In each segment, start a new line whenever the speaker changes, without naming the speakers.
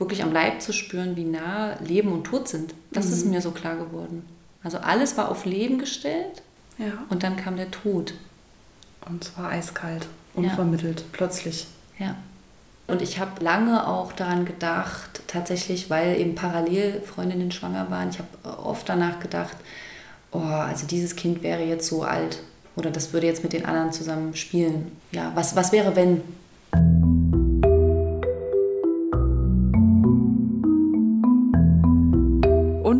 wirklich am Leib zu spüren, wie nah Leben und Tod sind. Das mhm. ist mir so klar geworden. Also alles war auf Leben gestellt
ja.
und dann kam der Tod.
Und zwar eiskalt, unvermittelt, ja. plötzlich.
Ja. Und ich habe lange auch daran gedacht, tatsächlich, weil eben parallel Freundinnen schwanger waren, ich habe oft danach gedacht, oh, also dieses Kind wäre jetzt so alt oder das würde jetzt mit den anderen zusammen spielen. Ja, was, was wäre, wenn?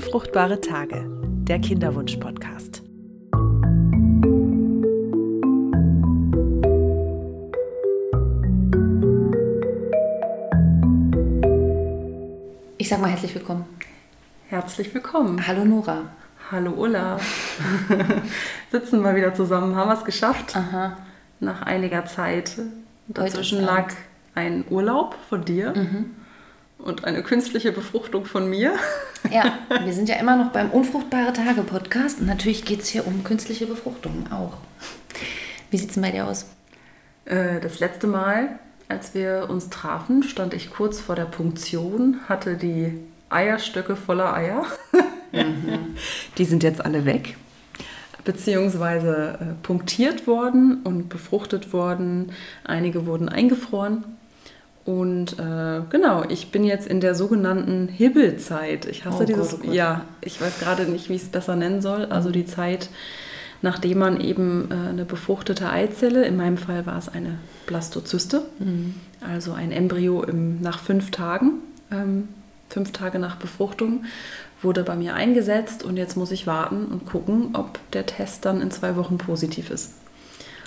Unfruchtbare Tage, der Kinderwunsch-Podcast.
Ich sag mal herzlich willkommen.
Herzlich willkommen.
Hallo Nora.
Hallo Ulla. Sitzen wir wieder zusammen, haben wir es geschafft.
Aha.
Nach einiger Zeit. Dazwischen lag ein Urlaub von dir mhm. Und eine künstliche Befruchtung von mir.
Ja, wir sind ja immer noch beim Unfruchtbare Tage Podcast und natürlich geht es hier um künstliche Befruchtung auch. Wie sieht es denn bei dir aus?
Äh, das letzte Mal, als wir uns trafen, stand ich kurz vor der Punktion, hatte die Eierstöcke voller Eier. Mhm. Die sind jetzt alle weg, beziehungsweise äh, punktiert worden und befruchtet worden. Einige wurden eingefroren. Und äh, genau, ich bin jetzt in der sogenannten Hibbelzeit. Ich hasse oh dieses, Gott, oh Gott. ja, ich weiß gerade nicht, wie ich es besser nennen soll. Also die Zeit, nachdem man eben äh, eine befruchtete Eizelle, in meinem Fall war es eine Blastozyste, mhm. also ein Embryo im, nach fünf Tagen, ähm, fünf Tage nach Befruchtung, wurde bei mir eingesetzt und jetzt muss ich warten und gucken, ob der Test dann in zwei Wochen positiv ist.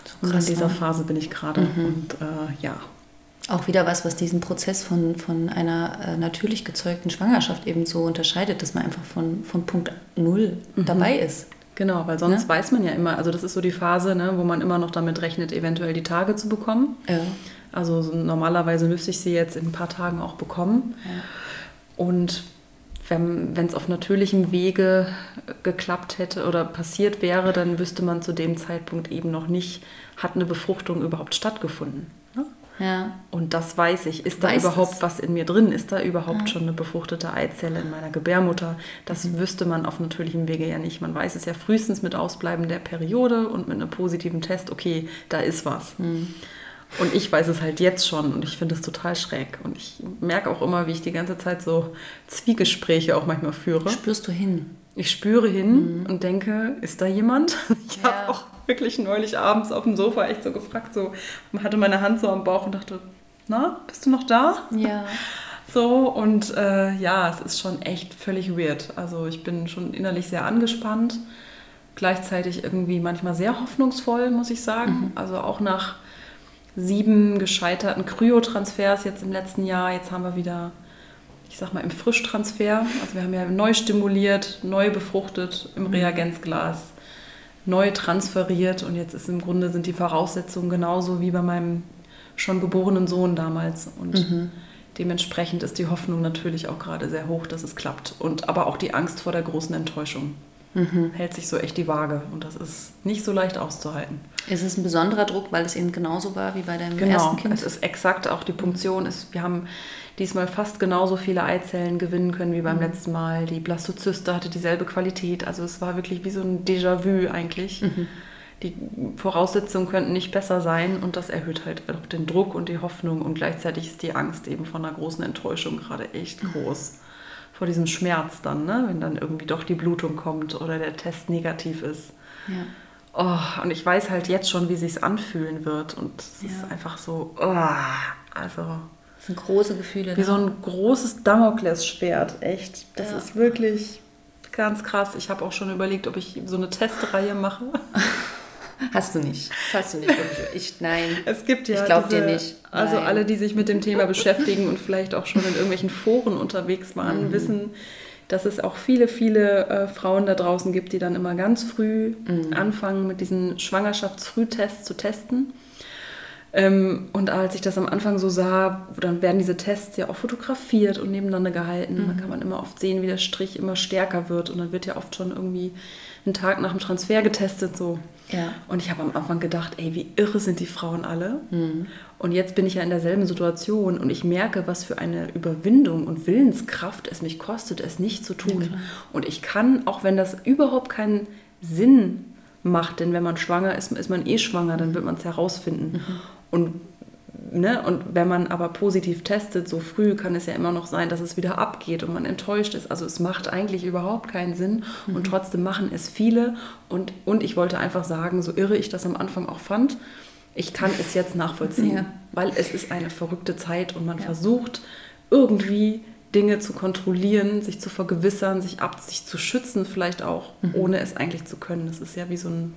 So und in dieser ne? Phase bin ich gerade mhm. und äh, ja,
auch wieder was, was diesen Prozess von, von einer äh, natürlich gezeugten Schwangerschaft eben so unterscheidet, dass man einfach von, von Punkt Null mhm. dabei ist.
Genau, weil sonst ja? weiß man ja immer, also das ist so die Phase, ne, wo man immer noch damit rechnet, eventuell die Tage zu bekommen.
Ja.
Also so normalerweise müsste ich sie jetzt in ein paar Tagen auch bekommen.
Ja.
Und wenn es auf natürlichem Wege geklappt hätte oder passiert wäre, dann wüsste man zu dem Zeitpunkt eben noch nicht, hat eine Befruchtung überhaupt stattgefunden.
Ja.
Und das weiß ich. Ist da weiß überhaupt es? was in mir drin? Ist da überhaupt ja. schon eine befruchtete Eizelle in meiner Gebärmutter? Das mhm. wüsste man auf natürlichem Wege ja nicht. Man weiß es ja frühestens mit Ausbleiben der Periode und mit einem positiven Test, okay, da ist was. Mhm. Und ich weiß es halt jetzt schon und ich finde es total schräg. Und ich merke auch immer, wie ich die ganze Zeit so Zwiegespräche auch manchmal führe.
Spürst du hin?
Ich spüre hin mhm. und denke, ist da jemand? Ich ja. habe auch wirklich neulich abends auf dem Sofa echt so gefragt, so hatte meine Hand so am Bauch und dachte, na, bist du noch da?
Ja.
So, und äh, ja, es ist schon echt völlig weird. Also ich bin schon innerlich sehr angespannt, gleichzeitig irgendwie manchmal sehr hoffnungsvoll, muss ich sagen. Mhm. Also auch nach sieben gescheiterten Kryotransfers jetzt im letzten Jahr, jetzt haben wir wieder, ich sag mal, im Frischtransfer. Also wir haben ja neu stimuliert, neu befruchtet im mhm. Reagenzglas neu transferiert und jetzt ist im Grunde sind die Voraussetzungen genauso wie bei meinem schon geborenen Sohn damals und mhm. dementsprechend ist die Hoffnung natürlich auch gerade sehr hoch, dass es klappt und aber auch die Angst vor der großen Enttäuschung. Mhm. Hält sich so echt die Waage und das ist nicht so leicht auszuhalten.
Ist es ein besonderer Druck, weil es eben genauso war wie bei deinem
genau,
ersten Kind?
Genau, es ist exakt auch die Punktion. Ist, wir haben diesmal fast genauso viele Eizellen gewinnen können wie beim mhm. letzten Mal. Die Blastozyste hatte dieselbe Qualität. Also es war wirklich wie so ein Déjà-vu eigentlich. Mhm. Die Voraussetzungen könnten nicht besser sein und das erhöht halt auch den Druck und die Hoffnung und gleichzeitig ist die Angst eben von einer großen Enttäuschung gerade echt groß. Vor diesem Schmerz dann, ne? wenn dann irgendwie doch die Blutung kommt oder der Test negativ ist.
Ja.
Oh, und ich weiß halt jetzt schon, wie sich anfühlen wird und es ja. ist einfach so, oh, also
das sind große Gefühle.
Wie ne? so ein großes Damoklesschwert, echt. Das ja. ist wirklich ganz krass. Ich habe auch schon überlegt, ob ich so eine Testreihe mache.
Hast du nicht. Hast du nicht. Ich, nein.
Es gibt ja.
Ich glaube dir nicht.
Nein. Also alle, die sich mit dem Thema beschäftigen und vielleicht auch schon in irgendwelchen Foren unterwegs waren, mhm. wissen, dass es auch viele, viele äh, Frauen da draußen gibt, die dann immer ganz früh mhm. anfangen, mit diesen Schwangerschaftsfrühtests zu testen Ähm, und als ich das am Anfang so sah, dann werden diese Tests ja auch fotografiert und nebeneinander gehalten. Mhm. Dann kann man immer oft sehen, wie der Strich immer stärker wird. Und dann wird ja oft schon irgendwie einen Tag nach dem Transfer getestet so. Ja. Und ich habe am Anfang gedacht, ey, wie irre sind die Frauen alle. Mhm. Und jetzt bin ich ja in derselben Situation und ich merke, was für eine Überwindung und Willenskraft es mich kostet, es nicht zu tun. Ja, und ich kann, auch wenn das überhaupt keinen Sinn macht, denn wenn man schwanger ist, ist man eh schwanger, dann wird man es herausfinden. Mhm. Und Ne? Und wenn man aber positiv testet, so früh, kann es ja immer noch sein, dass es wieder abgeht und man enttäuscht ist. Also es macht eigentlich überhaupt keinen Sinn mhm. und trotzdem machen es viele. Und, und ich wollte einfach sagen, so irre ich das am Anfang auch fand, ich kann es jetzt nachvollziehen, ja. weil es ist eine verrückte Zeit und man ja. versucht irgendwie Dinge zu kontrollieren, sich zu vergewissern, sich ab, sich zu schützen vielleicht auch, mhm. ohne es eigentlich zu können. Das ist ja wie so ein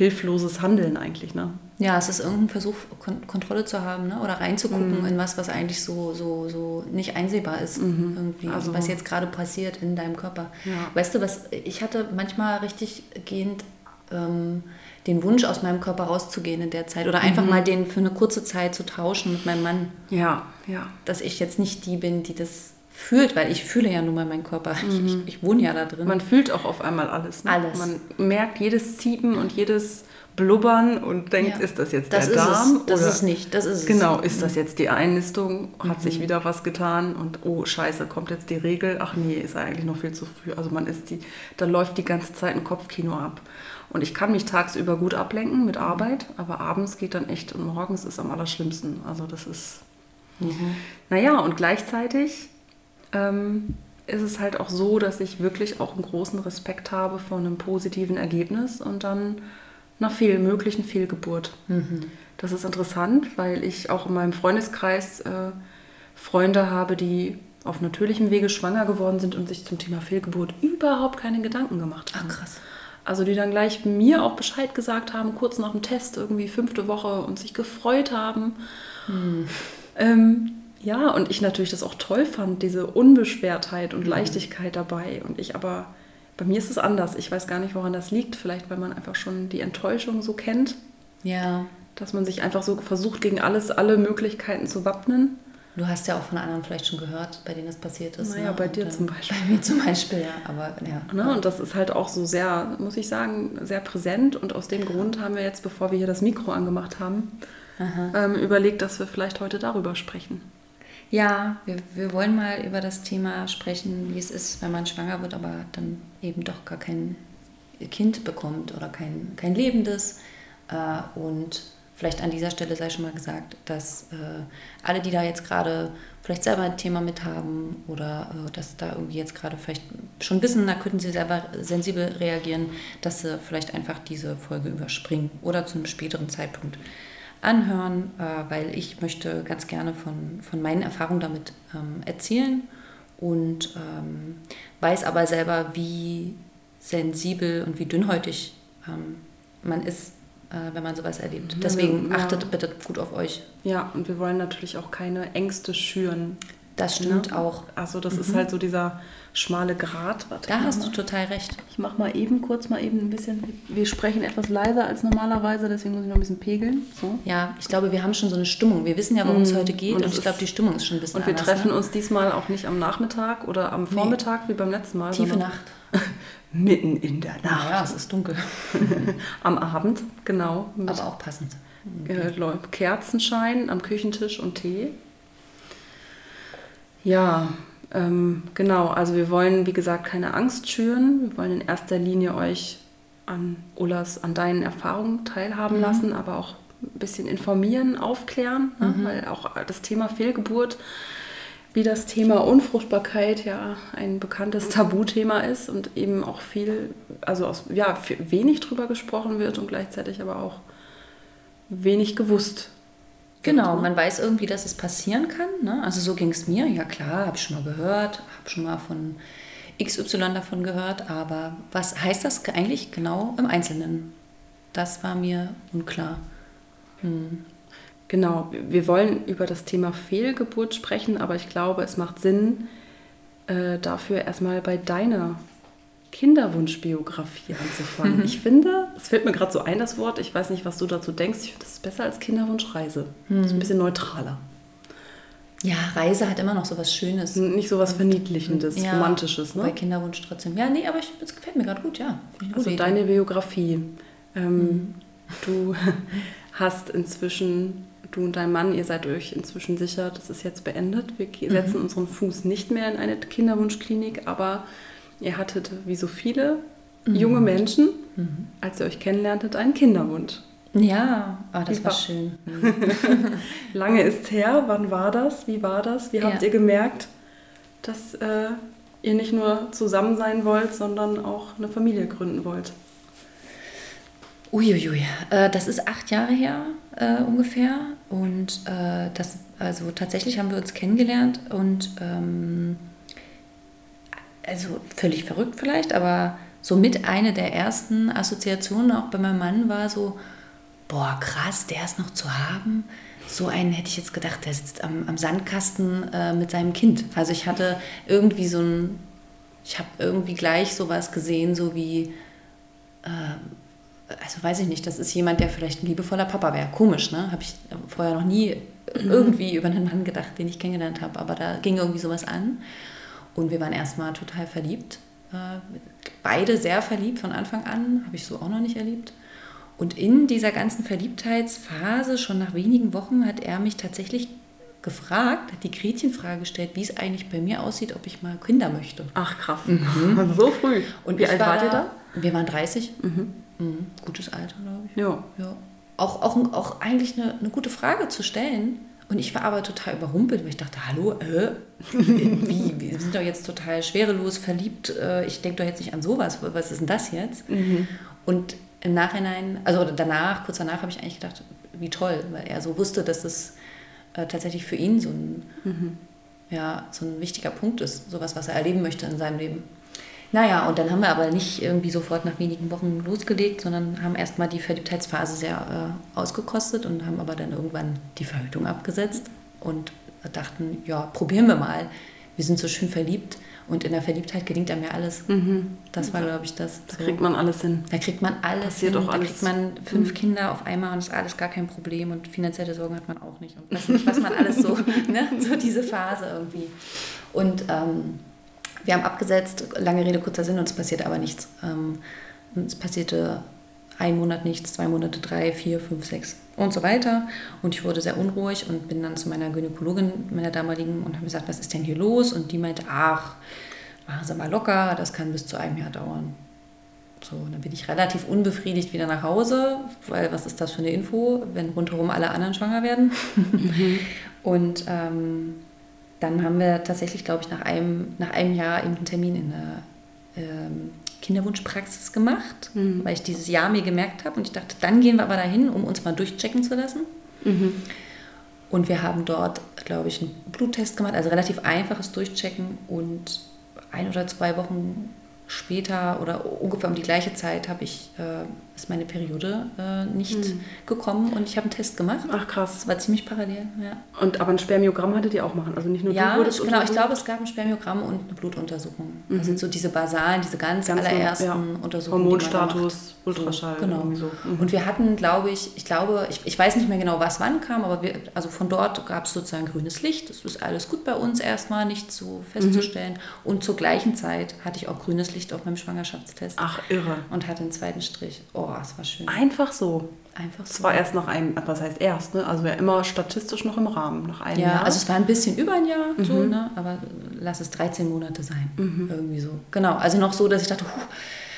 hilfloses Handeln eigentlich, ne?
Ja, es ist irgendein Versuch, Kon Kontrolle zu haben, ne? Oder reinzugucken mhm. in was, was eigentlich so, so, so nicht einsehbar ist, mhm. irgendwie, also, was jetzt gerade passiert in deinem Körper. Ja. Weißt du, was ich hatte manchmal richtig gehend ähm, den Wunsch, aus meinem Körper rauszugehen in der Zeit oder einfach mhm. mal den für eine kurze Zeit zu tauschen mit meinem Mann.
Ja, ja.
Dass ich jetzt nicht die bin, die das fühlt, weil ich fühle ja nun mal meinen Körper. Mhm. Ich, ich, wohne ja da drin.
Man fühlt auch auf einmal alles.
Ne? Alles.
Man merkt jedes Ziepen und jedes Blubbern und denkt, ja. ist das jetzt
das
der Darm?
Es. Das oder ist nicht, das ist
Genau,
es.
ist das jetzt die Einnistung? Hat mhm. sich wieder was getan? Und oh, scheiße, kommt jetzt die Regel? Ach nee, ist eigentlich noch viel zu früh. Also man ist die, da läuft die ganze Zeit ein Kopfkino ab. Und ich kann mich tagsüber gut ablenken mit Arbeit, aber abends geht dann echt und morgens ist am allerschlimmsten. Also das ist... Mhm. Naja, und gleichzeitig ähm, ist es halt auch so, dass ich wirklich auch einen großen Respekt habe vor einem positiven Ergebnis und dann einer fehl möglichen Fehlgeburt. Mhm. Das ist interessant, weil ich auch in meinem Freundeskreis äh, Freunde habe, die auf natürlichem Wege schwanger geworden sind und sich zum Thema Fehlgeburt überhaupt keine Gedanken gemacht haben.
Ach krass.
Also die dann gleich mir auch Bescheid gesagt haben, kurz nach dem Test, irgendwie fünfte Woche und sich gefreut haben. Hm. Ähm, ja, und ich natürlich das auch toll fand, diese Unbeschwertheit und mhm. Leichtigkeit dabei. Und ich aber, bei mir ist es anders. Ich weiß gar nicht, woran das liegt. Vielleicht, weil man einfach schon die Enttäuschung so kennt.
Ja.
Dass man sich einfach so versucht, gegen alles, alle Möglichkeiten zu wappnen.
Du hast ja auch von anderen vielleicht schon gehört, bei denen das passiert ist.
Naja, ne? bei dir und, zum Beispiel.
Bei mir zum Beispiel, ja. Aber, ja.
Ne? Und das ist halt auch so sehr, muss ich sagen, sehr präsent. Und aus dem Grund haben wir jetzt, bevor wir hier das Mikro angemacht haben, ähm, überlegt, dass wir vielleicht heute darüber sprechen.
Ja, wir, wir wollen mal über das Thema sprechen, wie es ist, wenn man schwanger wird, aber dann eben doch gar kein Kind bekommt oder kein, kein lebendes. Äh, und vielleicht an dieser Stelle sei schon mal gesagt, dass äh, alle, die da jetzt gerade vielleicht selber ein Thema mit haben oder äh, dass da irgendwie jetzt gerade vielleicht schon wissen, da könnten sie selber sensibel reagieren, dass sie vielleicht einfach diese Folge überspringen oder zu einem späteren Zeitpunkt anhören, äh, weil ich möchte ganz gerne von, von meinen Erfahrungen damit ähm, erzählen und ähm, weiß aber selber, wie sensibel und wie dünnhäutig ähm, man ist, äh, wenn man sowas erlebt. Deswegen ja. achtet bitte gut auf euch.
Ja, und wir wollen natürlich auch keine Ängste schüren.
Das stimmt ne? auch.
Also das mhm. ist halt so dieser schmale Grat.
Warte, da hast mal. du total recht.
Ich mache mal eben kurz mal eben ein bisschen. Wir sprechen etwas leiser als normalerweise, deswegen muss ich noch ein bisschen pegeln. So.
Ja, ich glaube, wir haben schon so eine Stimmung. Wir wissen ja, worum mm. es heute geht und, und ich glaube, die Stimmung ist schon ein bisschen
Und wir
anders,
treffen
ne?
uns diesmal auch nicht am Nachmittag oder am Vormittag nee. wie beim letzten Mal.
Tiefe Nacht.
mitten in der Nacht.
Ja, es ist dunkel.
am Abend, genau.
Aber auch passend.
Okay. Kerzenschein am Küchentisch und Tee. Ja, ähm, genau, also wir wollen, wie gesagt, keine Angst schüren. Wir wollen in erster Linie euch an Ullas, an deinen Erfahrungen teilhaben mhm. lassen, aber auch ein bisschen informieren, aufklären, ne? mhm. ne? weil auch das Thema Fehlgeburt wie das Thema Unfruchtbarkeit ja ein bekanntes Tabuthema ist und eben auch viel, also aus, ja, wenig drüber gesprochen wird und gleichzeitig aber auch wenig gewusst
Genau, man weiß irgendwie, dass es passieren kann. Ne? Also so ging es mir. Ja klar, habe ich schon mal gehört, habe schon mal von XY davon gehört. Aber was heißt das eigentlich genau im Einzelnen? Das war mir unklar. Hm.
Genau, wir wollen über das Thema Fehlgeburt sprechen, aber ich glaube, es macht Sinn, äh, dafür erstmal bei deiner Kinderwunschbiografie anzufangen.
Mhm.
Ich finde, es fällt mir gerade so ein, das Wort, ich weiß nicht, was du dazu denkst, ich finde das ist besser als Kinderwunschreise. Das ist ein bisschen neutraler.
Ja, Reise hat immer noch so was Schönes.
Nicht so was Verniedlichendes,
Ja,
Romantisches.
Bei
Ne?
Kinderwunsch trotzdem. Ja, nee, aber ich, das gefällt mir gerade gut, ja.
Also deine Biografie. Ähm, Du hast inzwischen, du und dein Mann, ihr seid euch inzwischen sicher, das ist jetzt beendet. Wir ge- setzen unseren Fuß nicht mehr in eine Kinderwunschklinik, aber ihr hattet, wie so viele junge Menschen, als ihr euch kennenlerntet, einen Kinderwunsch.
Ja, aber das war
war-
schön.
Lange ist her, wann war das? Wie war das? Wie habt
Ja.
ihr gemerkt, dass äh, ihr nicht nur zusammen sein wollt, sondern auch eine Familie gründen wollt?
Uiuiui, äh, das ist acht Jahre her äh, ungefähr. Und äh, das, also tatsächlich haben wir uns kennengelernt und ähm, also völlig verrückt vielleicht, aber so mit eine der ersten Assoziationen auch bei meinem Mann war so, boah, krass, der ist noch zu haben. So einen hätte ich jetzt gedacht, der sitzt am, am Sandkasten äh, mit seinem Kind. Also ich hatte irgendwie so ein, ich habe irgendwie gleich sowas gesehen, so wie, also weiß ich nicht, das ist jemand, der vielleicht ein liebevoller Papa wäre. Komisch, ne? Habe ich vorher noch nie irgendwie über einen Mann gedacht, den ich kennengelernt habe. Aber da ging irgendwie sowas an. Und wir waren erstmal total verliebt. Äh, Beide sehr verliebt von Anfang an. Habe ich so auch noch nicht erlebt. Und in dieser ganzen Verliebtheitsphase, schon nach wenigen Wochen, hat er mich tatsächlich gefragt, hat die Gretchenfrage gestellt, wie es eigentlich bei mir aussieht, ob ich mal Kinder möchte.
Ach krass, so früh.
Und
wie alt
war
wart ihr da?
Wir waren 30. Mhm. Gutes Alter, glaube ich.
Ja.
Ja. Auch, auch, auch eigentlich eine, eine gute Frage zu stellen. Und ich war aber total überrumpelt, weil ich dachte, hallo, äh, wie, wir sind doch jetzt total schwerelos verliebt. Äh, ich denke doch jetzt nicht an sowas. Was ist denn das jetzt? Und im Nachhinein, also danach, kurz danach, habe ich eigentlich gedacht, wie toll, weil er so wusste, dass es äh, tatsächlich für ihn so ein, ja, so ein wichtiger Punkt ist, sowas, was er erleben möchte in seinem Leben. Naja, und dann haben wir aber nicht irgendwie sofort nach wenigen Wochen losgelegt, sondern haben erstmal die Verliebtheitsphase sehr äh, ausgekostet und haben aber dann irgendwann die Verhütung abgesetzt und dachten, ja, probieren wir mal. Wir sind so schön verliebt und in der Verliebtheit gelingt einem ja alles. Das war, glaube ich, das.
Da kriegt man alles hin.
Da kriegt man alles
Passiert
hin.
auch
Da
alles.
kriegt man fünf Kinder auf einmal und ist alles gar kein Problem und finanzielle Sorgen hat man auch nicht. Und weiß nicht, was man alles so, ne? so diese Phase irgendwie. Und ähm, wir haben abgesetzt, lange Rede, kurzer Sinn, und es passierte aber nichts. Ähm, es passierte ein Monat nichts, zwei Monate, drei, vier, fünf, sechs und so weiter. Und ich wurde sehr unruhig und bin dann zu meiner Gynäkologin, meiner damaligen, und habe gesagt, was ist denn hier los? Und die meinte, ach, machen Sie mal locker, das kann bis zu einem Jahr dauern. So, und dann bin ich relativ unbefriedigt wieder nach Hause, weil was ist das für eine Info, wenn rundherum alle anderen schwanger werden? Und ähm, dann haben wir tatsächlich, glaube ich, nach einem, nach einem Jahr eben einen Termin in der ähm, Kinderwunschpraxis gemacht, weil ich dieses Jahr mir gemerkt habe und ich dachte, dann gehen wir aber dahin, um uns mal durchchecken zu lassen. Und wir haben dort, glaube ich, einen Bluttest gemacht, also relativ einfaches Durchchecken und ein oder zwei Wochen später oder ungefähr um die gleiche Zeit habe ich, äh, ist meine Periode äh, nicht gekommen und ich habe einen Test gemacht.
Ach krass.
Das war ziemlich parallel, ja.
Und aber ein Spermiogramm hattet ihr auch machen, also nicht nur
Ja,
du wurdest
genau. Ich glaube, es gab ein Spermiogramm und eine Blutuntersuchung. Das sind so diese basalen, diese ganz,
Ganz
allerersten
ja.
Untersuchungen. die man da macht.
Hormonstatus, Ultraschall,
So, genau.
so. Mhm.
Und wir hatten, glaube ich, ich glaube, ich, ich weiß nicht mehr genau, was wann kam, aber wir, also von dort gab es sozusagen grünes Licht. Es ist alles gut bei uns erstmal, nicht so festzustellen. Und zur gleichen Zeit hatte ich auch grünes Licht auf meinem Schwangerschaftstest.
Ach, irre.
Und hatte einen zweiten Strich. Oh, es war schön.
Einfach so.
Einfach so.
Es war erst nach einem, was heißt erst, ne? Also ja immer statistisch noch im Rahmen, nach einem
Ja,
Jahr.
also es war ein bisschen über ein Jahr, so,
Mhm.
ne? aber lass es 13 Monate sein. Irgendwie so. Genau, also noch so, dass ich dachte,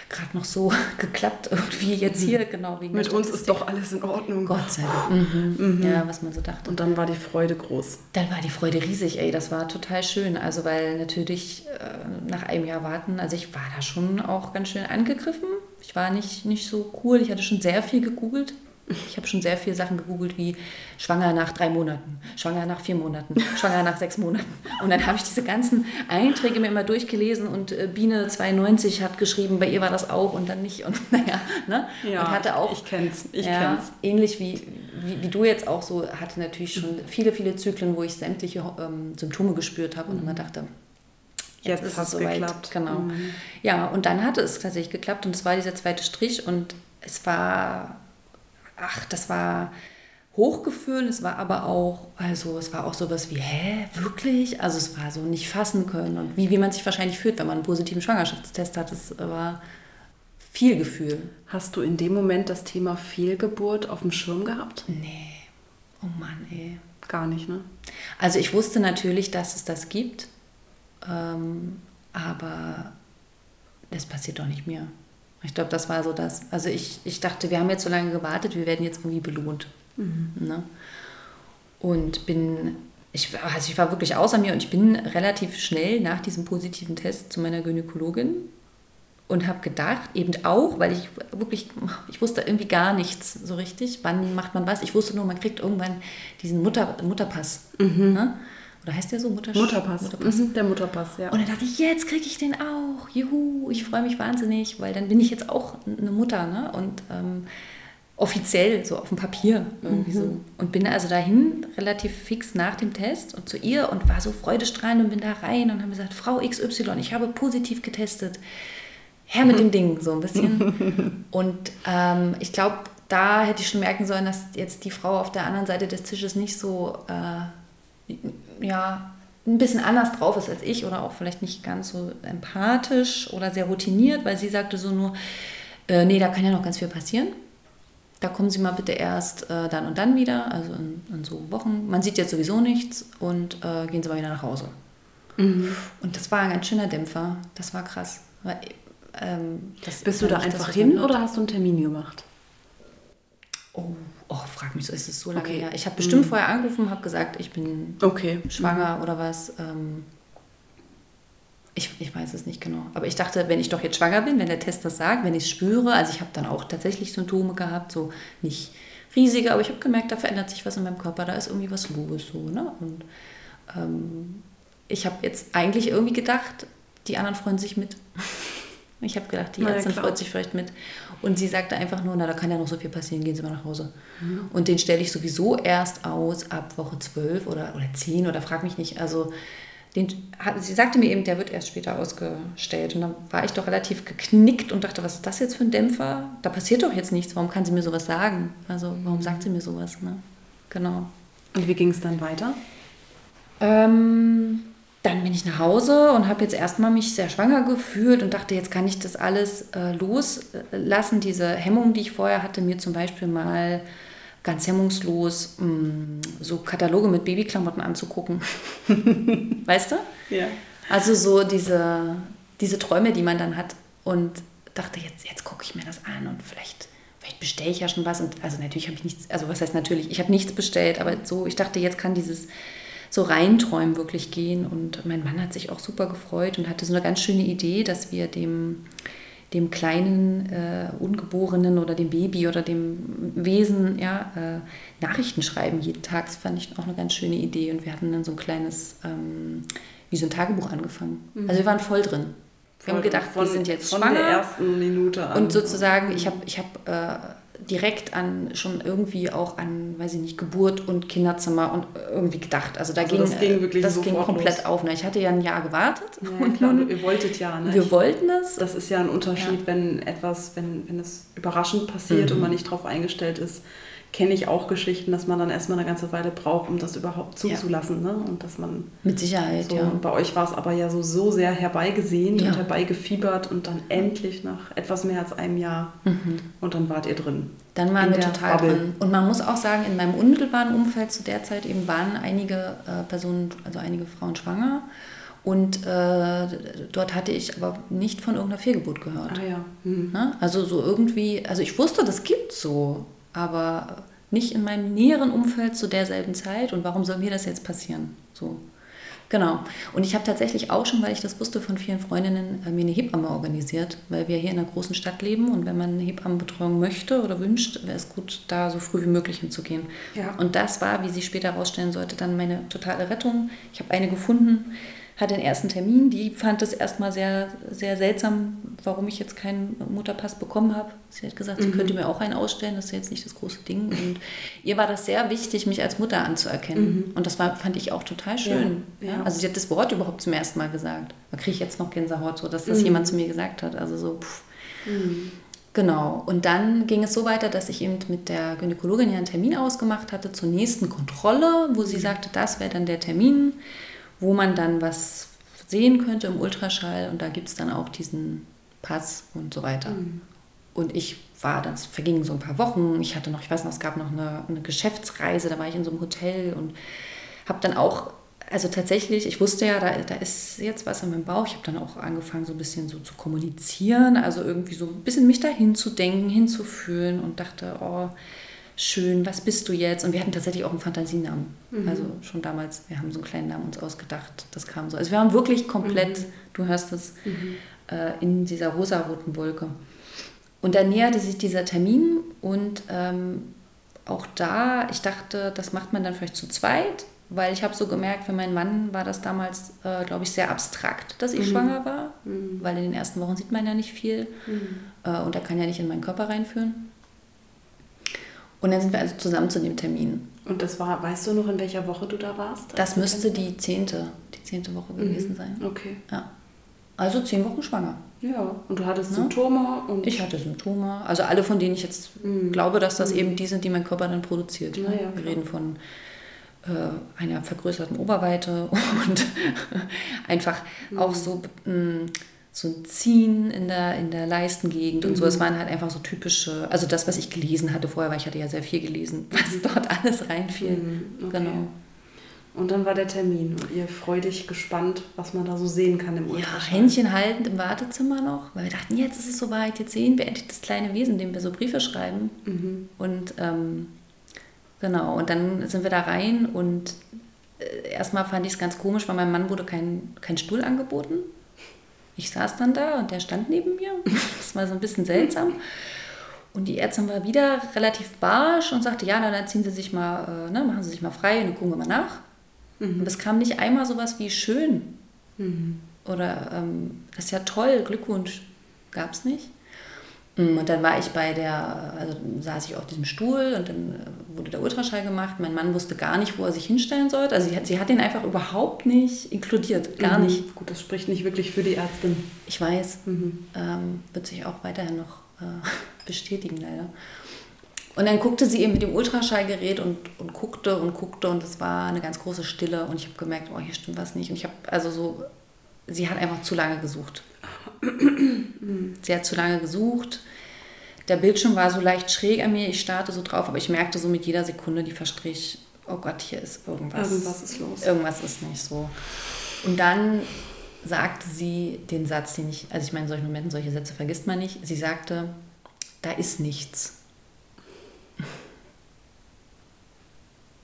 gerade noch so geklappt irgendwie jetzt hier, genau wegen
Mhm. Mit uns ist doch alles in Ordnung.
Gott sei Dank. Mhm. Ja, was man so dachte.
Und dann war die Freude groß.
Dann war die Freude riesig, ey, das war total schön. Also, weil natürlich äh, nach einem Jahr warten, also ich war da schon auch ganz schön angegriffen. Ich war nicht, nicht so cool, ich hatte schon sehr viel gegoogelt. Ich habe schon sehr viele Sachen gegoogelt wie schwanger nach drei Monaten, schwanger nach vier Monaten, schwanger nach sechs Monaten. Und dann habe ich diese ganzen Einträge mir immer durchgelesen und äh, Biene 92 hat geschrieben, bei ihr war das auch und dann nicht. Und naja, ne? und hatte auch
ich kenn's, ich
ja,
kenn's.
Ähnlich wie, wie, wie du jetzt auch so, hatte natürlich schon viele, viele Zyklen, wo ich sämtliche ähm, Symptome gespürt habe und immer dachte, jetzt, jetzt ist es soweit. Geklappt. Genau. Mhm. Ja, und dann hatte es tatsächlich geklappt und es war dieser zweite Strich und es war, ach, das war Hochgefühl, es war aber auch, also es war auch sowas wie, hä, wirklich? Also es war so nicht fassen können und wie, wie man sich wahrscheinlich fühlt, wenn man einen positiven Schwangerschaftstest hat, das war viel Gefühl.
Hast du in dem Moment das Thema Fehlgeburt auf dem Schirm gehabt?
Nee. Oh Mann, ey.
Gar nicht, ne?
Also ich wusste natürlich, dass es das gibt, ähm, aber das passiert doch nicht mehr. Ich glaube, das war so das. Also ich, ich dachte, wir haben jetzt so lange gewartet, wir werden jetzt irgendwie belohnt. Mhm. Ne? Und bin, ich, also ich war wirklich außer mir und ich bin relativ schnell nach diesem positiven Test zu meiner Gynäkologin und habe gedacht, eben auch, weil ich wirklich, ich wusste irgendwie gar nichts so richtig, wann macht man was. Ich wusste nur, man kriegt irgendwann diesen Mutter, Mutterpass. Mhm. Ne? Oder heißt der so?
Muttersch Mutterpass.
Mutterpass.
Mhm, der Mutterpass, ja.
Und dann dachte ich, jetzt kriege ich den auch. Juhu, ich freue mich wahnsinnig, weil dann bin ich jetzt auch eine Mutter. Ne? Und ähm, offiziell, so auf dem Papier irgendwie mhm. so. Und bin also dahin relativ fix nach dem Test und zu ihr und war so freudestrahlend und bin da rein und habe gesagt, Frau XY, ich habe positiv getestet. Her mit dem Ding, so ein bisschen. und ähm, ich glaube, da hätte ich schon merken sollen, dass jetzt die Frau auf der anderen Seite des Tisches nicht so, äh, ja, ein bisschen anders drauf ist als ich oder auch vielleicht nicht ganz so empathisch oder sehr routiniert, weil sie sagte so nur, äh, nee, da kann ja noch ganz viel passieren da kommen Sie mal bitte erst äh, dann und dann wieder, also in, in, so Wochen. Man sieht jetzt sowieso nichts und äh, gehen Sie mal wieder nach Hause. Mhm. Und das war ein ganz schöner Dämpfer. Das war krass. Weil,
ähm, Bist du da einfach hin oder hast du einen Termin gemacht?
Oh, oh, frag mich so, ist es so lange okay. her? Ich habe bestimmt mhm. vorher angerufen und habe gesagt, ich bin okay. schwanger mhm. oder was. Ähm, ich, ich weiß es nicht genau. Aber ich dachte, wenn ich doch jetzt schwanger bin, wenn der Test das sagt, wenn ich es spüre, also ich habe dann auch tatsächlich Symptome gehabt, so nicht riesige, aber ich habe gemerkt, da verändert sich was in meinem Körper, da ist irgendwie was los. So, ne? Und ähm, ich habe jetzt eigentlich irgendwie gedacht, die anderen freuen sich mit. Ich habe gedacht, die Ärztin freut sich vielleicht mit. Und sie sagte einfach nur, na, da kann ja noch so viel passieren, gehen Sie mal nach Hause. Mhm. Und den stelle ich sowieso erst aus ab Woche 12 oder, oder 10 oder frag mich nicht. Also den, sie sagte mir eben, der wird erst später ausgestellt. Und dann war ich doch relativ geknickt und dachte, was ist das jetzt für ein Dämpfer? Da passiert doch jetzt nichts. Warum kann sie mir sowas sagen? Also warum sagt sie mir sowas? Ne? Genau.
Und wie ging es dann weiter?
Ähm, dann bin ich nach Hause und habe jetzt erstmal mich sehr schwanger gefühlt und dachte, jetzt kann ich das alles äh, loslassen. Diese Hemmung, die ich vorher hatte, mir zum Beispiel mal ganz hemmungslos mh, mm, so Kataloge mit Babyklamotten anzugucken. weißt du?
Ja.
Also so diese, diese Träume, die man dann hat. Und dachte, jetzt, jetzt gucke ich mir das an und vielleicht, vielleicht bestelle ich ja schon was. Und also natürlich habe ich nichts, also was heißt natürlich, ich habe nichts bestellt, aber so, ich dachte, jetzt kann dieses so reinträumen wirklich gehen. Und mein Mann hat sich auch super gefreut und hatte so eine ganz schöne Idee, dass wir dem dem kleinen äh, Ungeborenen oder dem Baby oder dem Wesen ja, äh, Nachrichten schreiben jeden Tag. Das fand ich auch eine ganz schöne Idee. Und wir hatten dann so ein kleines, ähm, wie so ein Tagebuch angefangen. Mhm. Also wir waren voll drin. Wir voll haben gedacht, von, wir sind jetzt von schwanger. Von
der ersten Minute
an. Und sozusagen, ich habe ich hab, äh, direkt an schon irgendwie auch an, weiß ich nicht, Geburt und Kinderzimmer und irgendwie gedacht. Also da also ging, das ging, wirklich das ging komplett los. auf. Ne? Ich hatte ja ein Jahr gewartet.
Ja, klar, ihr wolltet ja. Ne?
Wir wollten es.
Das ist ja ein Unterschied, ja. wenn etwas, wenn, wenn es überraschend passiert mhm. und man nicht darauf eingestellt ist kenne ich auch Geschichten, dass man dann erstmal eine ganze Weile braucht, um das überhaupt zuzulassen. Ja. Ne? Und dass man.
Mit Sicherheit,
so,
ja.
Bei euch war es aber ja so, so sehr herbeigesehen ja. und herbeigefiebert und dann endlich nach etwas mehr als einem Jahr. Mhm. Und dann wart ihr drin.
Dann waren wir total Bubble. drin. Und man muss auch sagen, in meinem unmittelbaren Umfeld zu der Zeit eben waren einige äh, Personen, also einige Frauen schwanger. Und äh, dort hatte ich aber nicht von irgendeiner Fehlgeburt gehört.
Ah, ja. mhm.
Also so irgendwie, also ich wusste, das gibt so aber nicht in meinem näheren Umfeld zu derselben Zeit. Und warum soll mir das jetzt passieren? So. Genau. Und ich habe tatsächlich auch schon, weil ich das wusste von vielen Freundinnen, äh, mir eine Hebamme organisiert, weil wir hier in einer großen Stadt leben und wenn man eine Hebammenbetreuung möchte oder wünscht, wäre es gut, da so früh wie möglich hinzugehen.
Ja.
Und das war, wie sich später herausstellen sollte, dann meine totale Rettung. Ich habe eine gefunden, hatte den ersten Termin. Die fand es erstmal sehr, sehr seltsam, warum ich jetzt keinen Mutterpass bekommen habe. Sie hat gesagt, sie
Mhm.
könnte mir auch einen ausstellen, das ist jetzt nicht das große Ding. Und ihr war das sehr wichtig, mich als Mutter anzuerkennen. Und das war, fand ich auch total schön.
Mhm. Ja,
Ja,
ja.
Also sie hat das Wort überhaupt zum ersten Mal gesagt. Da kriege ich jetzt noch Gänsehaut, so dass das
Mhm.
jemand zu mir gesagt hat. Also so, pff. Genau. Und dann ging es so weiter, dass ich eben mit der Gynäkologin ja einen Termin ausgemacht hatte zur nächsten Kontrolle, wo sie sagte, das wäre dann der Termin, wo man dann was sehen könnte im Ultraschall und da gibt es dann auch diesen Pass und so weiter. Und ich war, das vergingen so ein paar Wochen. Ich hatte noch, ich weiß noch, es gab noch eine, eine Geschäftsreise, da war ich in so einem Hotel und habe dann auch, also tatsächlich, ich wusste ja, da, da ist jetzt was in meinem Bauch. Ich habe dann auch angefangen, so ein bisschen so zu kommunizieren, also irgendwie so ein bisschen mich dahin zu denken, hinzufühlen und dachte, oh, schön, was bist du jetzt? Und wir hatten tatsächlich auch einen Fantasienamen. Also schon damals, wir haben so einen kleinen Namen uns ausgedacht. Das kam so. Also wir waren wirklich komplett, du hörst es, äh, in dieser rosaroten Wolke. Und dann näherte sich dieser Termin und ähm, auch da, ich dachte, das macht man dann vielleicht zu zweit, weil ich habe so gemerkt, für meinen Mann war das damals, äh, glaube ich, sehr abstrakt, dass ich schwanger war, weil in den ersten Wochen sieht man ja nicht viel äh, und er kann ja nicht in meinen Körper reinführen. Und dann sind wir also zusammen zu dem Termin.
Und das war, weißt du noch, in welcher Woche du da warst?
Das müsste die zehnte, die zehnte Woche gewesen sein.
Okay.
Ja. Also zehn Wochen schwanger.
Ja, und du hattest
Ne?
Symptome und.
Ich hatte Symptome, also alle, von denen ich jetzt glaube, dass das eben die sind, die mein Körper dann produziert.
Na ja,
Wir
klar.
reden von äh, einer vergrößerten Oberweite und einfach auch so, mh, so ein Ziehen in der, in der Leistengegend und so. Es waren halt einfach so typische, also das, was ich gelesen hatte vorher, weil ich hatte ja sehr viel gelesen, was dort alles reinfiel.
Mhm, okay.
Genau.
Und dann war der Termin und ihr freudig gespannt, was man da so sehen kann im
Ja,
Ultraschall.
Händchen haltend im Wartezimmer noch, weil wir dachten, jetzt ist es soweit, jetzt sehen wir endlich das kleine Wesen, dem wir so Briefe schreiben.
Mhm.
Und ähm, genau, und dann sind wir da rein und äh, erstmal fand ich es ganz komisch, weil meinem Mann wurde kein, kein Stuhl angeboten. Ich saß dann da und der stand neben mir. Das war so ein bisschen seltsam. Und die Ärztin war wieder relativ barsch und sagte, ja, na, dann ziehen Sie sich mal, äh, ne, machen Sie sich mal frei und dann gucken wir mal nach. Und es kam nicht einmal sowas wie schön oder ähm, das ist ja toll, Glückwunsch, gab es nicht. Mm, Und dann war ich bei der, also saß ich auf diesem Stuhl und dann äh, wurde der Ultraschall gemacht. Mein Mann wusste gar nicht, wo er sich hinstellen sollte. Also sie hat, sie hat ihn einfach überhaupt nicht inkludiert, gar
Mhm.
nicht.
Gut, das spricht nicht wirklich für die Ärztin.
Ich weiß,
Mhm.
ähm, wird sich auch weiterhin noch äh, bestätigen, leider. Und dann guckte sie eben mit dem Ultraschallgerät und, und guckte und guckte und es war eine ganz große Stille und ich habe gemerkt, oh, hier stimmt was nicht. Und ich habe, also so, sie hat einfach zu lange gesucht. sie hat zu lange gesucht. Der Bildschirm war so leicht schräg an mir, ich starte so drauf, aber ich merkte so mit jeder Sekunde, die verstrich, oh Gott, hier ist irgendwas.
Irgendwas ist los.
Irgendwas ist nicht so. Und dann sagte sie den Satz, den ich, also ich meine, in solchen Momenten, solche Sätze vergisst man nicht. Sie sagte, da ist nichts.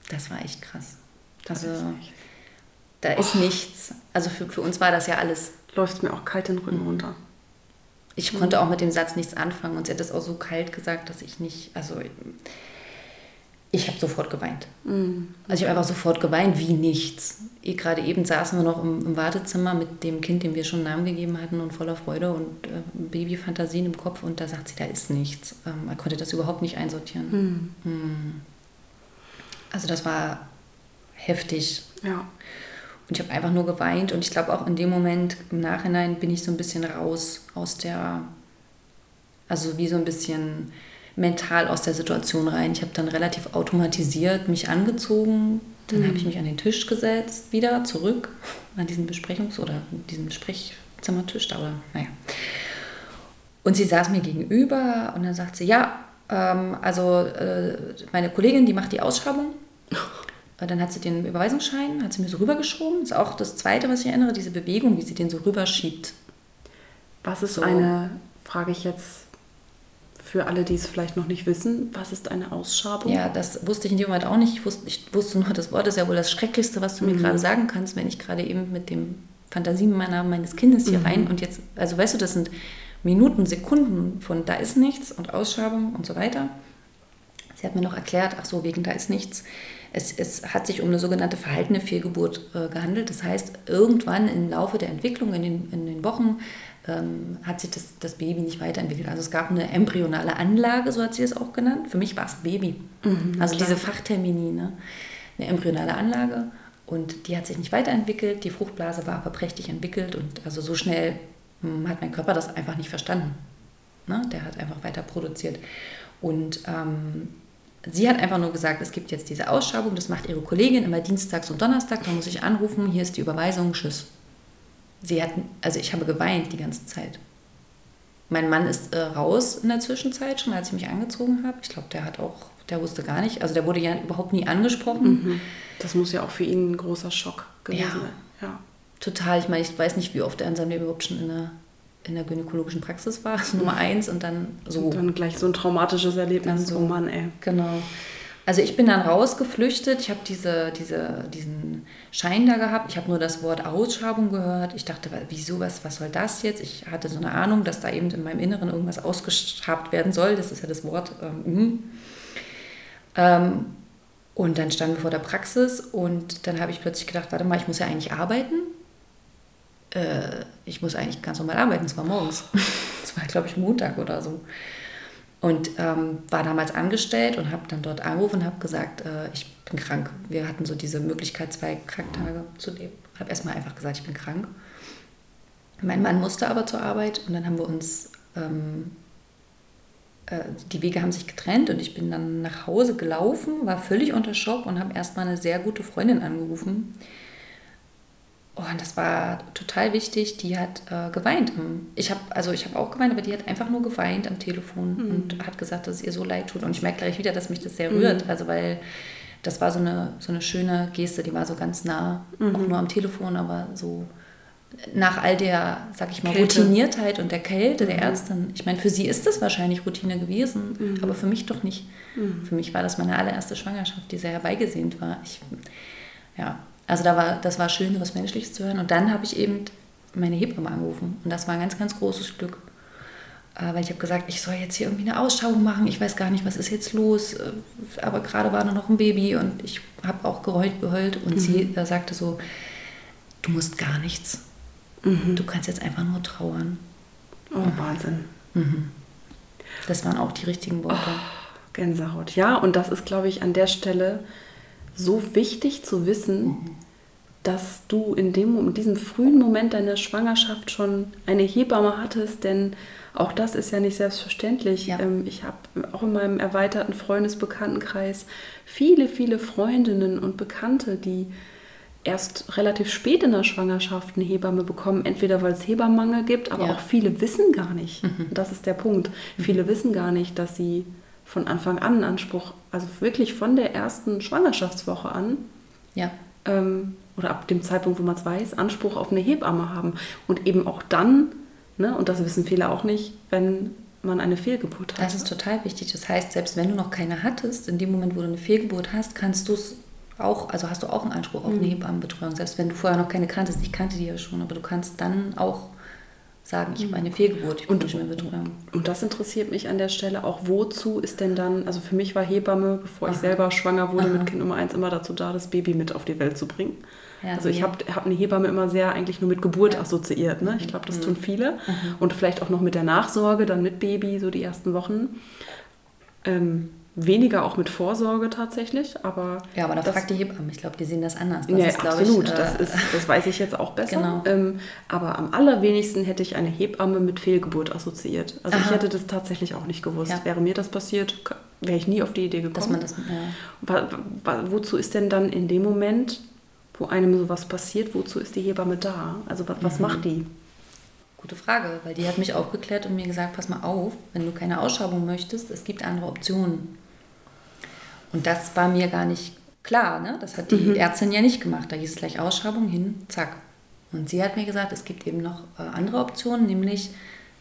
Das war echt krass. Also, da ist nichts. Also für, für uns war das ja alles.
Läuft mir auch kalt den Rücken runter.
Ich konnte auch mit dem Satz nichts anfangen und sie hat das auch so kalt gesagt, dass ich nicht, also ich habe sofort geweint. Also ich habe einfach sofort geweint, wie nichts. Eh, Gerade eben saßen wir noch im, im Wartezimmer mit dem Kind, dem wir schon einen Namen gegeben hatten und voller Freude und äh, Babyfantasien im Kopf und da sagt sie, da ist nichts. Ähm, er konnte das überhaupt nicht einsortieren. Hm. Also das war heftig.
Ja.
Und ich habe einfach nur geweint und ich glaube auch in dem Moment im Nachhinein bin ich so ein bisschen raus aus der, also wie so ein bisschen mental aus der Situation rein. Ich habe dann relativ automatisiert mich angezogen, dann habe ich mich an den Tisch gesetzt, wieder zurück an diesen Besprechungs- oder diesen Sprechzimmertisch da oder naja. Und sie saß mir gegenüber und dann sagt sie, ja, ähm, also äh, meine Kollegin, die macht die Ausschreibung. Äh, Dann hat sie den Überweisungsschein, hat sie mir so rübergeschoben. Das ist auch das Zweite, was ich erinnere, diese Bewegung, wie sie den so rüberschiebt.
Was ist
So.
eine, frage ich jetzt für alle, die es vielleicht noch nicht wissen, was ist eine Ausschabung?
Ja, das wusste ich in dem Moment auch nicht. Ich wusste, ich wusste nur, das Wort ist ja wohl das Schrecklichste, was du mir gerade sagen kannst, wenn ich gerade eben mit dem Fantasienamen meines Kindes hier rein und jetzt, also weißt du, das sind Minuten, Sekunden von da ist nichts und Ausschreibung und so weiter. Sie hat mir noch erklärt, ach so, wegen da ist nichts. Es, es hat sich um eine sogenannte verhaltene Fehlgeburt äh, gehandelt. Das heißt, irgendwann im Laufe der Entwicklung, in den, in den Wochen, ähm, hat sich das, das Baby nicht weiterentwickelt. Also es gab eine embryonale Anlage, so hat sie es auch genannt. Für mich war es Baby. Mhm, also klar. diese Fachtermini, ne? eine embryonale Anlage. Und die hat sich nicht weiterentwickelt. Die Fruchtblase war aber prächtig entwickelt. Und also so schnell hm, hat mein Körper das einfach nicht verstanden. Ne? Der hat einfach weiter produziert. Und ähm, sie hat einfach nur gesagt, es gibt jetzt diese Ausschreibung, das macht ihre Kollegin immer dienstags und donnerstag, da muss ich anrufen, hier ist die Überweisung, tschüss sie hat, also ich habe geweint die ganze Zeit. Mein Mann ist äh, raus in der Zwischenzeit, schon als ich mich angezogen habe. Ich glaube, der hat auch, der wusste gar nicht, also der wurde ja überhaupt nie angesprochen.
Mhm. Das muss ja auch für ihn ein großer Schock gewesen ja. sein. Ja.
Total. Ich meine, ich weiß nicht, wie oft er in seinem Leben überhaupt schon in der, in der gynäkologischen Praxis war. Nummer eins und dann so. Und
dann gleich so ein traumatisches Erlebnis.
So, oh Mann, ey. Genau. Also ich bin dann rausgeflüchtet. Ich habe diese, diese, diesen Schein da gehabt. Ich habe nur das Wort Ausschreibung gehört. Ich dachte, wieso, was, was soll das jetzt? Ich hatte so eine Ahnung, dass da eben in meinem Inneren irgendwas ausgeschabt werden soll. Das ist ja das Wort. Ähm, ähm, und dann standen wir vor der Praxis und dann habe ich plötzlich gedacht, warte mal, ich muss ja eigentlich arbeiten. Äh, ich muss eigentlich ganz normal arbeiten. Es war morgens. Es war, glaube ich, Montag oder so. Und ähm, war damals angestellt und habe dann dort angerufen und habe gesagt, äh, ich bin krank. Wir hatten so diese Möglichkeit, zwei Kranktage zu nehmen. Ich habe erstmal einfach gesagt, ich bin krank. Mein Mann musste aber zur Arbeit und dann haben wir uns, ähm, äh, die Wege haben sich getrennt und ich bin dann nach Hause gelaufen, war völlig unter Schock und habe erstmal eine sehr gute Freundin angerufen Oh, und das war total wichtig. Die hat äh, geweint. Ich habe also ich habe auch geweint, aber die hat einfach nur geweint am Telefon mhm. und hat gesagt, dass es ihr so leid tut. Und ich merke gleich wieder, dass mich das sehr rührt. Mhm. Also weil das war so eine, so eine schöne Geste, die war so ganz nah, mhm. auch nur am Telefon, aber so nach all der, sag ich mal, Kälte. Routiniertheit und der Kälte der mhm. Ärztin. Ich meine, für sie ist das wahrscheinlich Routine gewesen, mhm. aber für mich doch nicht. Mhm. Für mich war das meine allererste Schwangerschaft, die sehr herbeigesehnt war. Ich, ja, also da war, das war schön, was Menschliches zu hören. Und dann habe ich eben meine Hebamme angerufen. Und das war ein ganz, ganz großes Glück. Äh, weil ich habe gesagt, ich soll jetzt hier irgendwie eine Ausschauung machen. Ich weiß gar nicht, was ist jetzt los. Äh, aber gerade war nur noch ein Baby und ich habe auch geheult, geheult. Und mhm. sie äh, sagte so, du musst gar nichts. Mhm. Du kannst jetzt einfach nur trauern.
Oh, Wahnsinn. Mhm.
Das waren auch die richtigen Worte. Oh,
Gänsehaut. Ja, und das ist, glaube ich, an der Stelle so wichtig zu wissen, mhm. dass du in, dem, in diesem frühen Moment deiner Schwangerschaft schon eine Hebamme hattest, denn auch das ist ja nicht selbstverständlich. Ja. Ähm, ich habe auch in meinem erweiterten Freundesbekanntenkreis viele, viele Freundinnen und Bekannte, die erst relativ spät in der Schwangerschaft eine Hebamme bekommen, entweder weil es Hebammenmangel gibt, aber ja. auch viele wissen gar nicht. Mhm. Das ist der Punkt. Mhm. Viele wissen gar nicht, dass sie von Anfang an einen Anspruch, also wirklich von der ersten Schwangerschaftswoche an,
ja.
ähm, oder ab dem Zeitpunkt, wo man es weiß, Anspruch auf eine Hebamme haben. Und eben auch dann, ne, und das wissen viele auch nicht, wenn man eine Fehlgeburt hat.
Das ist total wichtig. Das heißt, selbst wenn du noch keine hattest, in dem Moment, wo du eine Fehlgeburt hast, kannst du es auch, also hast du auch einen Anspruch auf eine mhm. Hebammenbetreuung. Selbst wenn du vorher noch keine kanntest, ich kannte die ja schon, aber du kannst dann auch sagen, ich habe eine Fehlgeburt, ich
und, mir Betreuung. Und das interessiert mich an der Stelle auch, wozu ist denn dann, also für mich war Hebamme, bevor Aha. ich selber schwanger wurde Aha. mit Kind Nummer eins, immer dazu da, das Baby mit auf die Welt zu bringen. Ja, also ich habe hab eine Hebamme immer sehr eigentlich nur mit Geburt ja. assoziiert. Ne? Ich glaube, das mhm. tun viele. Mhm. Und vielleicht auch noch mit der Nachsorge, dann mit Baby, so die ersten Wochen. Ähm, weniger auch mit Vorsorge tatsächlich, aber...
Ja, aber da fragt die Hebamme. Ich glaube, die sehen das anders. Das
ja, ist, absolut. Ich, äh, das, ist, das weiß ich jetzt auch besser. Genau. Ähm, aber am allerwenigsten hätte ich eine Hebamme mit Fehlgeburt assoziiert. Also Aha. ich hätte das tatsächlich auch nicht gewusst. Ja. Wäre mir das passiert, wäre ich nie auf die Idee gekommen. Dass man das, ja. Wozu ist denn dann in dem Moment, wo einem sowas passiert, wozu ist die Hebamme da? Also was, was mhm. macht die?
Gute Frage, weil die hat mich aufgeklärt und mir gesagt, pass mal auf, wenn du keine Ausschreibung möchtest, es gibt andere Optionen. Und das war mir gar nicht klar. Ne? Das hat die mhm. Ärztin ja nicht gemacht. Da hieß es gleich Ausschreibung hin, zack. Und sie hat mir gesagt, es gibt eben noch äh, andere Optionen, nämlich,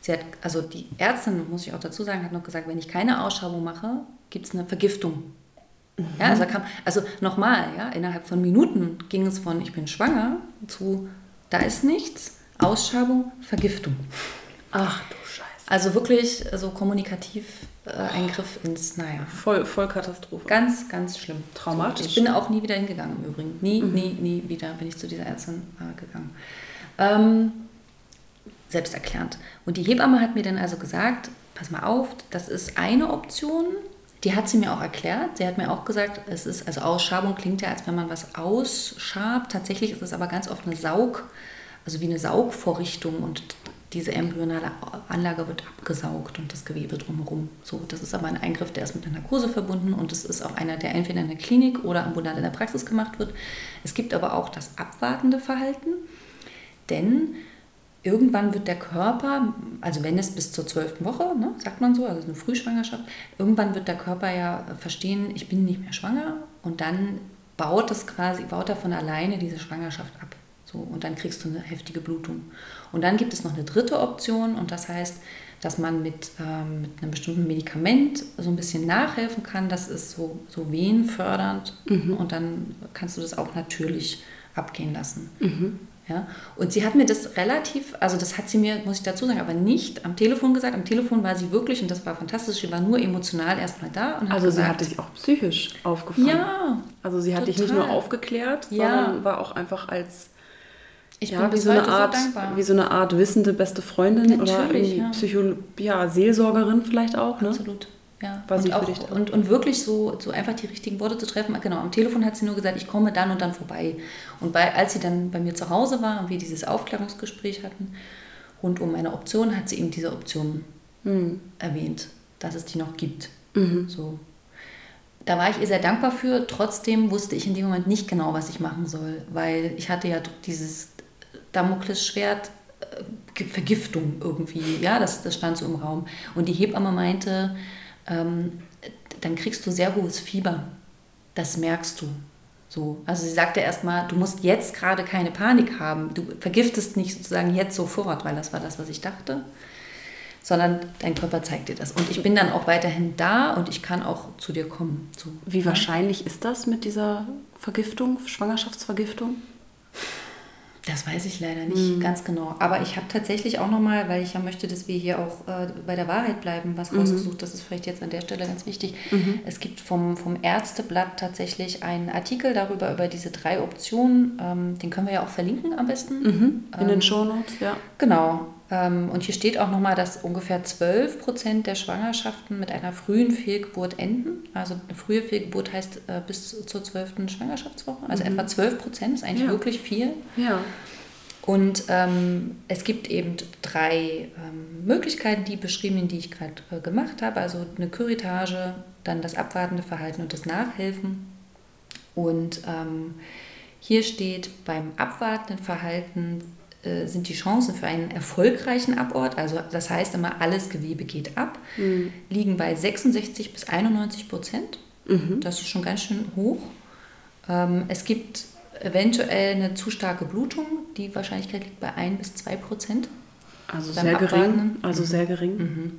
sie hat, also die Ärztin, muss ich auch dazu sagen, hat noch gesagt, wenn ich keine Ausschreibung mache, gibt es eine Vergiftung. Mhm. Ja, also, kam, also nochmal, ja, innerhalb von Minuten ging es von ich bin schwanger zu da ist nichts, Ausschreibung, Vergiftung.
Ach du Scheiße.
Also wirklich so kommunikativ Eingriff ins, naja.
Voll, voll Katastrophe.
Ganz, ganz schlimm.
Traumatisch.
Ich bin auch nie wieder hingegangen im Übrigen. Nie,
Mhm.
nie, nie wieder bin ich zu dieser Ärztin äh, gegangen. Ähm, selbsterklärend. Und die Hebamme hat mir dann also gesagt, pass mal auf, das ist eine Option. Die hat sie mir auch erklärt. Sie hat mir auch gesagt, es ist, also Ausschabung klingt ja, als wenn man was ausschabt. Tatsächlich ist es aber ganz oft eine Saug, also wie eine Saugvorrichtung und diese embryonale Anlage wird abgesaugt und das Gewebe drumherum. So, das ist aber ein Eingriff, der ist mit einer Narkose verbunden und es ist auch einer, der entweder in der Klinik oder ambulant in der Praxis gemacht wird. Es gibt aber auch das abwartende Verhalten, denn irgendwann wird der Körper, also wenn es bis zur zwölften Woche, ne, sagt man so, also eine Frühschwangerschaft, irgendwann wird der Körper ja verstehen, ich bin nicht mehr schwanger und dann baut es quasi, baut er von alleine diese Schwangerschaft ab. So, und dann kriegst du eine heftige Blutung. Und dann gibt es noch eine dritte Option und das heißt, dass man mit, ähm, mit einem bestimmten Medikament so ein bisschen nachhelfen kann. Das ist so, so wehenfördernd und dann kannst du das auch natürlich abgehen lassen. Ja? Und sie hat mir das relativ, also das hat sie mir, muss ich dazu sagen, aber nicht am Telefon gesagt. Am Telefon war sie wirklich, und das war fantastisch, sie war nur emotional erstmal da und hat
Also sie
gesagt,
hat dich auch psychisch aufgefangen.
Ja,
Also sie hat dich nicht nur
total.
aufgeklärt,
Ja.
sondern war auch einfach als
ich
ja,
bin
wie so eine Art,
so dankbar.
wie so eine Art wissende beste Freundin oder
Natürlich,
irgendwie
ja.
Ja, Seelsorgerin vielleicht auch, ne?
Absolut. Ja.
War
und, auch, und, und wirklich so, so einfach die richtigen Worte zu treffen. Genau, am Telefon hat sie nur gesagt, ich komme dann und dann vorbei. Und bei, als sie dann bei mir zu Hause war und wir dieses Aufklärungsgespräch hatten, rund um eine Option, hat sie eben diese Option
Hm.
erwähnt, dass es die noch gibt.
Mhm.
So. Da war ich ihr sehr dankbar für. Trotzdem wusste ich in dem Moment nicht genau, was ich machen soll, weil ich hatte ja dieses Damoklesschwert äh, Vergiftung irgendwie. Ja, das, das stand so im Raum. Und die Hebamme meinte, ähm, dann kriegst du sehr hohes Fieber. Das merkst du. So. Also sie sagte erstmal, du musst jetzt gerade keine Panik haben. Du vergiftest nicht sozusagen jetzt sofort, weil das war das, was ich dachte sondern dein Körper zeigt dir das. Und ich bin dann auch weiterhin da und ich kann auch zu dir kommen. So.
Wie wahrscheinlich ist das mit dieser Vergiftung, Schwangerschaftsvergiftung?
Das weiß ich leider nicht ganz genau. Aber ich habe tatsächlich auch nochmal, weil ich ja möchte, dass wir hier auch äh, bei der Wahrheit bleiben, was rausgesucht. Das ist vielleicht jetzt an der Stelle ganz wichtig. Es gibt vom, vom Ärzteblatt tatsächlich einen Artikel darüber, über diese drei Optionen. Ähm, den können wir ja auch verlinken am besten.
In
Ähm,
den Shownotes, ja.
Genau. Ähm, Und hier steht auch nochmal, dass ungefähr 12 Prozent der Schwangerschaften mit einer frühen Fehlgeburt enden. Also eine frühe Fehlgeburt heißt äh, bis zur 12. Schwangerschaftswoche. Also etwa 12 Prozent ist eigentlich
Ja.
wirklich viel.
Ja.
Und ähm, es gibt eben drei ähm, Möglichkeiten, die beschrieben, die ich gerade äh, gemacht habe. Also eine Küritage, dann das abwartende Verhalten und das Nachhelfen. Und ähm, hier steht, beim abwartenden Verhalten äh, sind die Chancen für einen erfolgreichen Abort, also das heißt immer, alles Gewebe geht ab, liegen bei 66 bis 91 Prozent. Das ist schon ganz schön hoch. Ähm, es gibt eventuell eine zu starke Blutung. Die Wahrscheinlichkeit liegt bei 1 bis 2 Prozent.
Also sehr gering.
Abwarten.
Also sehr gering.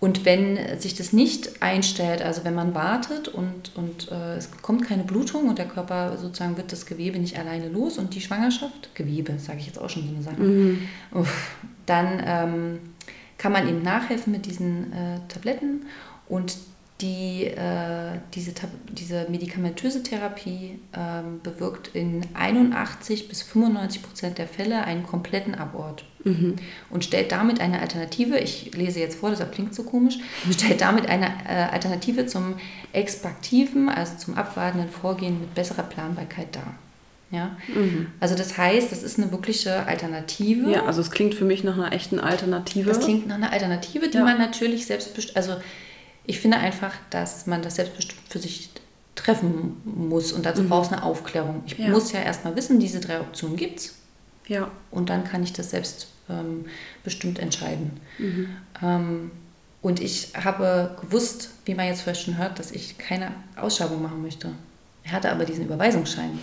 Und wenn sich das nicht einstellt, also wenn man wartet und, und äh, es kommt keine Blutung und der Körper sozusagen wird das Gewebe nicht alleine los und die Schwangerschaft, Gewebe, sage ich jetzt auch schon so eine Sache, uff, dann ähm, kann man eben nachhelfen mit diesen äh, Tabletten und die, äh, diese, diese medikamentöse Therapie ähm, bewirkt in 81 bis 95 Prozent der Fälle einen kompletten Abort und stellt damit eine Alternative, ich lese jetzt vor, deshalb klingt so komisch, stellt damit eine äh, Alternative zum expaktiven, also zum abwartenden Vorgehen mit besserer Planbarkeit dar. Ja? Also das heißt, das ist eine wirkliche Alternative.
Ja, also es klingt für mich nach einer echten Alternative.
Das klingt nach einer Alternative, die
Ja.
man natürlich selbstbestimmt, also ich finde einfach, dass man das selbstbestimmt für sich treffen muss und dazu braucht es eine Aufklärung. Ich
Mhm. Ja.
muss ja erstmal wissen, diese drei Optionen gibt es
ja.
und dann kann ich das selbst ähm, bestimmt entscheiden.
Mhm.
Ähm, und ich habe gewusst, wie man jetzt vielleicht schon hört, dass ich keine Ausschreibung machen möchte. Ich hatte aber diesen Überweisungsschein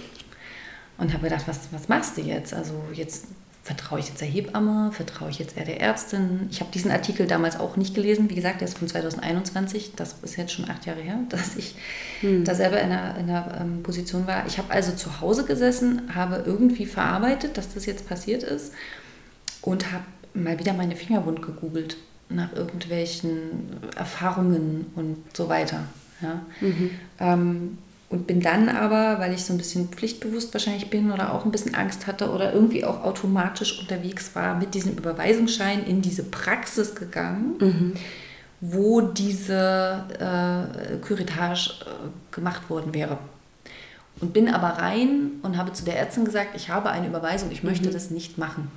und habe gedacht, was, was machst du jetzt? Also jetzt vertraue ich jetzt der Hebamme, vertraue ich jetzt eher der Ärztin? Ich habe diesen Artikel damals auch nicht gelesen. Wie gesagt, der ist von 2021. Das ist jetzt schon acht Jahre her, dass ich da selber in einer, in einer ähm, Position war. Ich habe also zu Hause gesessen, habe irgendwie verarbeitet, dass das jetzt passiert ist und habe mal wieder meine Fingerwund gegoogelt. nach irgendwelchen Erfahrungen und so weiter. Ja. Ähm, und bin dann aber, weil ich so ein bisschen pflichtbewusst wahrscheinlich bin oder auch ein bisschen Angst hatte oder irgendwie auch automatisch unterwegs war, mit diesem Überweisungsschein in diese Praxis gegangen, wo diese äh, Curettage äh, gemacht worden wäre. Und bin aber rein und habe zu der Ärztin gesagt, ich habe eine Überweisung, ich möchte das nicht machen.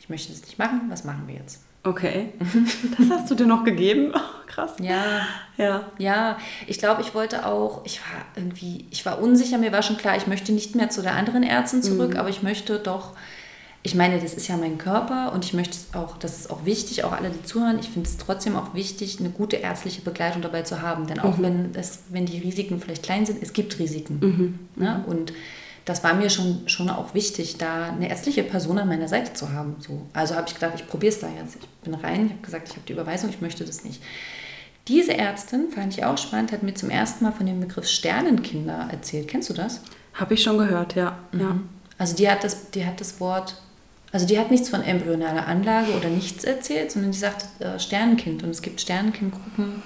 Ich möchte das nicht machen, was machen wir jetzt?
Okay. Das hast du dir noch gegeben? Oh, krass.
Ja,
Ja.
ja, ich glaube, ich wollte auch, ich war irgendwie, ich war unsicher, mir war schon klar, ich möchte nicht mehr zu der anderen Ärztin zurück, aber ich möchte doch, ich meine, das ist ja mein Körper und ich möchte es auch, das ist auch wichtig, auch alle, die zuhören, ich finde es trotzdem auch wichtig, eine gute ärztliche Begleitung dabei zu haben, denn auch wenn, es, wenn die Risiken vielleicht klein sind, es gibt Risiken. Ne? Und das war mir schon, schon auch wichtig, da eine ärztliche Person an meiner Seite zu haben. So. Also habe ich gedacht, ich probiere es da jetzt. Ich bin rein, ich habe gesagt, ich habe die Überweisung, ich möchte das nicht. Diese Ärztin, fand ich auch spannend, hat mir zum ersten Mal von dem Begriff Sternenkinder erzählt. Kennst du das?
Habe ich schon gehört, ja. ja.
Also die hat das, die hat das Wort, also die hat nichts von embryonaler Anlage oder nichts erzählt, sondern die sagt äh, Sternenkind. Und es gibt Sternenkindgruppen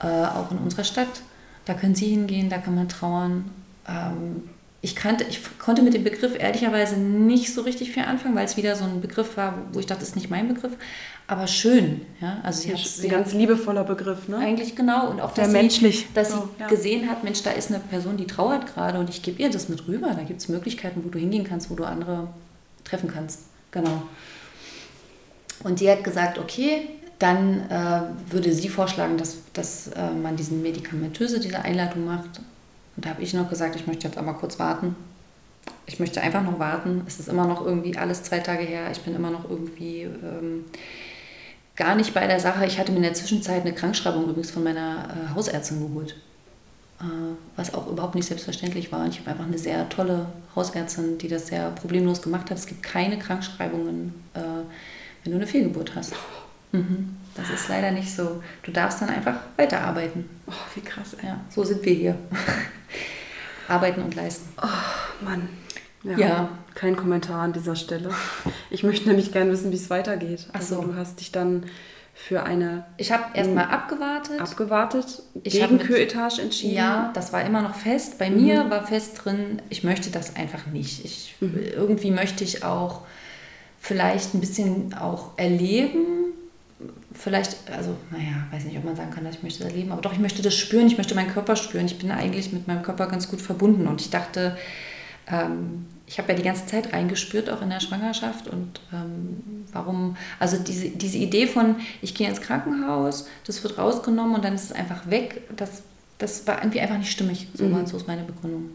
äh, auch in unserer Stadt. Da können Sie hingehen, da kann man trauern. Ähm, ich, kannte, ich konnte mit dem Begriff ehrlicherweise nicht so richtig viel anfangen, weil es wieder so ein Begriff war, wo ich dachte, das ist nicht mein Begriff. Aber schön. Ja? Also sie hat,
Ein ganz liebevoller Begriff, ne?
eigentlich genau. Und auch,
Sehr
dass
menschlich.
sie, dass
So,
sie
ja.
gesehen hat, Mensch, da ist eine Person, die trauert gerade und ich gebe ihr das mit rüber. Da gibt es Möglichkeiten, wo du hingehen kannst, wo du andere treffen kannst. Genau. Und die hat gesagt, okay, dann äh, würde sie vorschlagen, dass, dass äh, man diesen medikamentöse, diese Einleitung macht. Und da habe ich noch gesagt, ich möchte jetzt aber kurz warten. Ich möchte einfach noch warten. Es ist immer noch irgendwie alles zwei Tage her. Ich bin immer noch irgendwie ähm, gar nicht bei der Sache. Ich hatte mir in der Zwischenzeit eine Krankschreibung übrigens von meiner äh, Hausärztin geholt. Äh, was auch überhaupt nicht selbstverständlich war. Und ich habe einfach eine sehr tolle Hausärztin, die das sehr problemlos gemacht hat. Es gibt keine Krankschreibungen, äh, wenn du eine Fehlgeburt hast. Mhm. Das ist leider nicht so. Du darfst dann einfach weiterarbeiten.
Oh, wie krass, ey.
Ja, so sind wir hier. Arbeiten und leisten.
Mann. Ja,
Ja.
Kein Kommentar an dieser Stelle. Ich möchte nämlich gerne wissen, wie es weitergeht.
Ach
Also
so.
du hast dich dann für eine
Ich habe erstmal abgewartet.
abgewartet,
Ich
gegen Küretage entschieden.
Ja, das war immer noch fest. Bei mir war fest drin, ich möchte das einfach nicht. Ich, Irgendwie möchte ich auch vielleicht ein bisschen auch erleben. Vielleicht, also, naja, weiß nicht, ob man sagen kann, dass ich möchte das erleben, aber doch, ich möchte das spüren, ich möchte meinen Körper spüren. Ich bin eigentlich mit meinem Körper ganz gut verbunden und ich dachte, ähm, ich habe ja die ganze Zeit reingespürt, auch in der Schwangerschaft. Und ähm, warum, also diese, diese Idee von, ich gehe ins Krankenhaus, das wird rausgenommen und dann ist es einfach weg, das, das war irgendwie einfach nicht stimmig. So, war, so ist meine Begründung.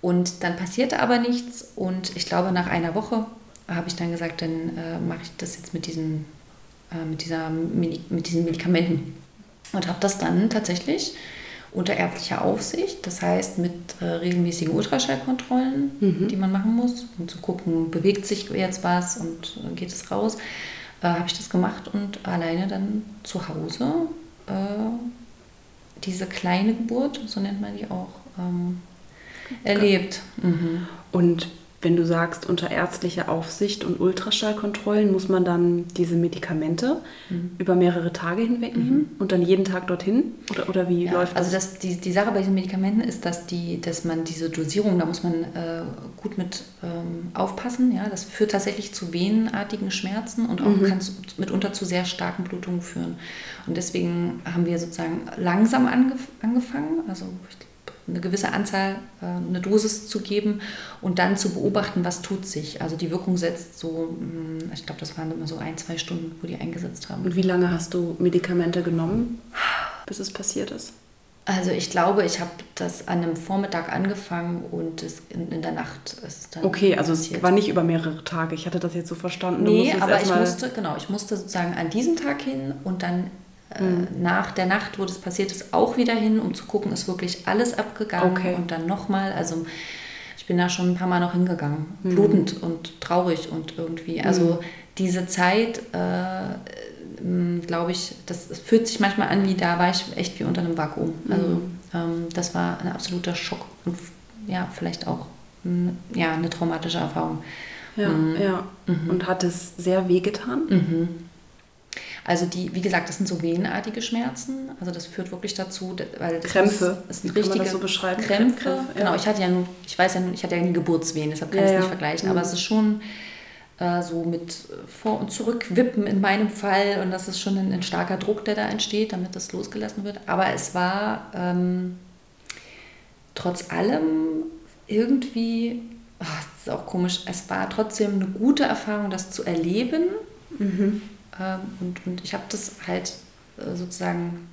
Und dann passierte aber nichts und ich glaube, nach einer Woche habe ich dann gesagt, dann äh, mache ich das jetzt mit diesen, äh, mit, dieser, mit diesen Medikamenten. Und habe das dann tatsächlich unter ärztlicher Aufsicht, das heißt mit äh, regelmäßigen Ultraschallkontrollen, die man machen muss, um zu gucken, bewegt sich jetzt was und äh, geht es raus, äh, habe ich das gemacht und alleine dann zu Hause äh, diese kleine Geburt, so nennt man die auch, ähm, erlebt. Mhm.
Und wenn du sagst, unter ärztlicher Aufsicht und Ultraschallkontrollen muss man dann diese Medikamente
Mhm.
über mehrere Tage hinweg nehmen und dann jeden Tag dorthin? Oder, oder wie
Ja,
läuft das?
also das, die, die Sache bei diesen Medikamenten ist, dass, die, dass man diese Dosierung, da muss man äh, gut mit ähm, aufpassen. Ja? Das führt tatsächlich zu venenartigen Schmerzen und auch kann zu, mitunter zu sehr starken Blutungen führen. Und deswegen haben wir sozusagen langsam angef angefangen, also ich eine gewisse Anzahl, äh, eine Dosis zu geben und dann zu beobachten, was tut sich. Also die Wirkung setzt so, mh, ich glaube, das waren immer so ein, zwei Stunden, wo die eingesetzt haben.
und wie lange hast du Medikamente genommen, bis es passiert ist?
Also ich glaube, ich habe das an einem Vormittag angefangen und es in, der Nacht ist es dann
Okay, also es
passiert.
war nicht über mehrere Tage. Ich hatte das jetzt so verstanden. Du
Nee, aber ich musste, genau, ich musste sozusagen an diesem Tag hin und dann äh, nach der Nacht, wo das passiert ist, auch wieder hin, um zu gucken, ist wirklich alles abgegangen
Okay. und
dann nochmal, also ich bin da schon ein paar Mal noch hingegangen,
Mhm.
blutend und traurig und irgendwie, also diese Zeit, äh, glaube ich, das fühlt sich manchmal an, wie da war ich echt wie unter einem Vakuum. Also
Mhm.
ähm, das war ein absoluter Schock und ja, vielleicht auch mh, ja, eine traumatische Erfahrung.
Ja,
Mhm.
ja. Und hat es sehr wehgetan?
Mhm. Also die, wie gesagt, das sind so venenartige Schmerzen. Also das führt wirklich dazu, weil das
Krämpfe.
Ist, ist ein richtige
so beschreiben?
Krämpfe.
Krämpfe, ja.
Genau, ich hatte ja nur, ich weiß ja, nur- ich hatte ja nie Geburtswehen, deshalb kann ich
Ja,
es nicht vergleichen.
Mhm.
Aber es ist schon äh, so mit Vor- und Zurückwippen in meinem Fall und das ist schon ein, ein starker Druck, der da entsteht, damit das losgelassen wird. Aber es war ähm, trotz allem irgendwie, ach, das ist auch komisch, es war trotzdem eine gute Erfahrung, das zu erleben.
Mhm.
Und, und ich habe das halt äh, sozusagen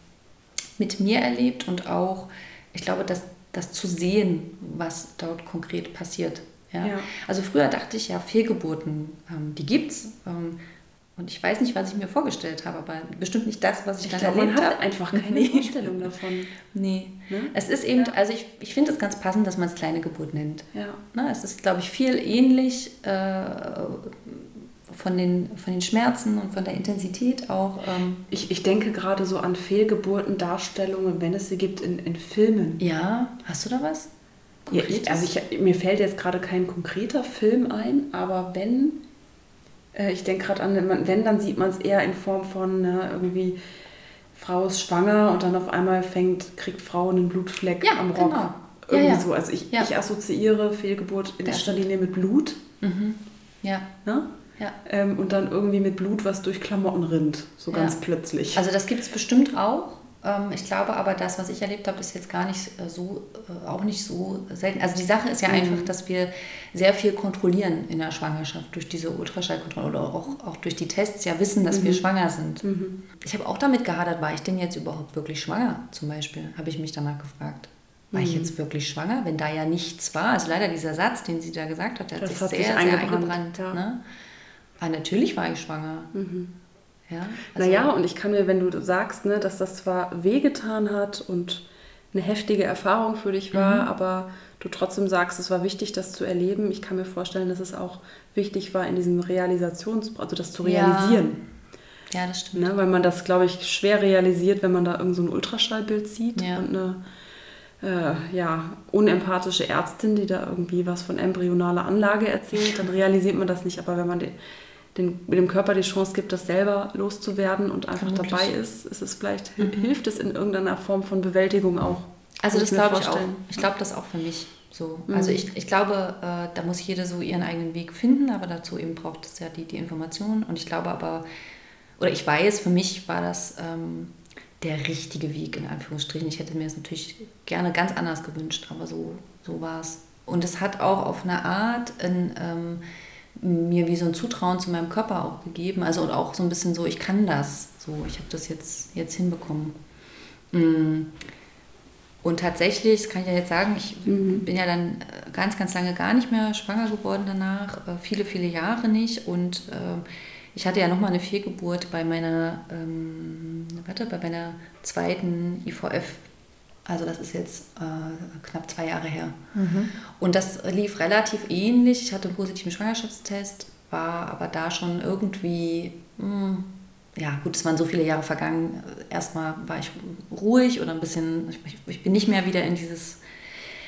mit mir erlebt und auch, ich glaube, dass das zu sehen, was dort konkret passiert. Ja?
Ja.
Also früher dachte ich ja, Fehlgeburten, ähm, die gibt's. Ähm, und ich weiß nicht, was ich mir vorgestellt habe, aber bestimmt nicht das, was ich,
Ich
dann
glaube, man
erlebt
hat
habe.
einfach keine
Nee.
Vorstellung davon.
Nee.
Ne?
Es ist eben,
Ja.
also ich, ich finde es ganz passend, dass man es kleine Geburt nennt.
Ja.
Ne, es ist, glaube ich, viel ähnlich äh, von, den, von den Schmerzen und von der Intensität auch. Ähm,
Ich, ich denke gerade so an Fehlgeburten, Darstellungen, wenn es sie gibt in, in Filmen.
ja, hast du da was?
Ja, ich, also ich, mir fällt jetzt gerade kein konkreter Film ein, aber wenn, äh, ich denke gerade an, wenn dann sieht man es eher in Form von ne, irgendwie, Frau ist schwanger und dann auf einmal fängt, kriegt Frau einen Blutfleck
Ja,
am Rock.
genau.
Irgendwie
ja.
so. Also ich, ich assoziiere Fehlgeburt in erster. Linie mit Blut.
Ja,
Ne?
Ja.
Ähm, und dann irgendwie mit Blut, was durch Klamotten rinnt. So
Ja.
ganz plötzlich.
Also das gibt es bestimmt auch. Ähm, ich glaube aber, das, was ich erlebt habe, ist jetzt gar nicht äh, so, äh, auch nicht so selten. Also die Sache ist ja einfach, dass wir sehr viel kontrollieren in der Schwangerschaft durch diese Ultraschallkontrolle oder auch, auch durch die Tests ja wissen, dass wir schwanger sind. Ich habe auch damit gehadert, war ich denn jetzt überhaupt wirklich schwanger zum Beispiel, habe ich mich danach gefragt. War ich jetzt wirklich schwanger, wenn da ja nichts war? Also leider dieser Satz, den sie da gesagt hat, der hat
Das
sich
hat
sehr,
sich
sehr
eingebrannt,
eingebrannt.
ja.
ne? Aber natürlich war ich schwanger. Ja, also-
naja, und ich kann mir, wenn du sagst, ne, dass das zwar wehgetan hat und eine heftige Erfahrung für dich war,
Mhm.
aber du trotzdem sagst, es war wichtig, das zu erleben. Ich kann mir vorstellen, dass es auch wichtig war, in diesem Realisations, also das zu
Ja.
realisieren.
ja, das stimmt.
Ne, weil man das, glaube ich, schwer realisiert, wenn man da irgend so ein Ultraschallbild sieht
Ja.
und eine äh, ja, unempathische Ärztin, die da irgendwie was von embryonaler Anlage erzählt, dann realisiert man das nicht. Aber wenn man den, den, dem Körper die Chance gibt, das selber loszuwerden und einfach
Vermutlich.
dabei ist, ist es vielleicht, hilft es in irgendeiner Form von Bewältigung auch.
Also das glaube ich auch. Ich glaube das auch für mich so. Also ich, ich glaube, äh, da muss jede so ihren eigenen Weg finden, aber dazu eben braucht es ja die, die Informationen. Und ich glaube aber, oder ich weiß, für mich war das ähm, der richtige Weg, in Anführungsstrichen. Ich hätte mir es natürlich gerne ganz anders gewünscht, aber so, so war es. Und es hat auch auf eine Art ein, ähm, mir wie so ein Zutrauen zu meinem Körper auch gegeben. Also und auch so ein bisschen so, ich kann das. So, ich habe das jetzt, jetzt hinbekommen. Mm. Und tatsächlich, das kann ich ja jetzt sagen, ich bin ja dann äh, ganz, ganz lange gar nicht mehr schwanger geworden danach, äh, viele, viele Jahre nicht. Und ähm, ich hatte ja nochmal eine Fehlgeburt bei meiner, ähm, warte, bei meiner zweiten IVF. Also das ist jetzt äh, knapp zwei Jahre her. Und das lief relativ ähnlich. Ich hatte einen positiven Schwangerschaftstest, war aber da schon irgendwie, mh, ja gut, es waren so viele Jahre vergangen. Erstmal war ich ruhig oder ein bisschen, ich, ich bin nicht mehr wieder in, dieses,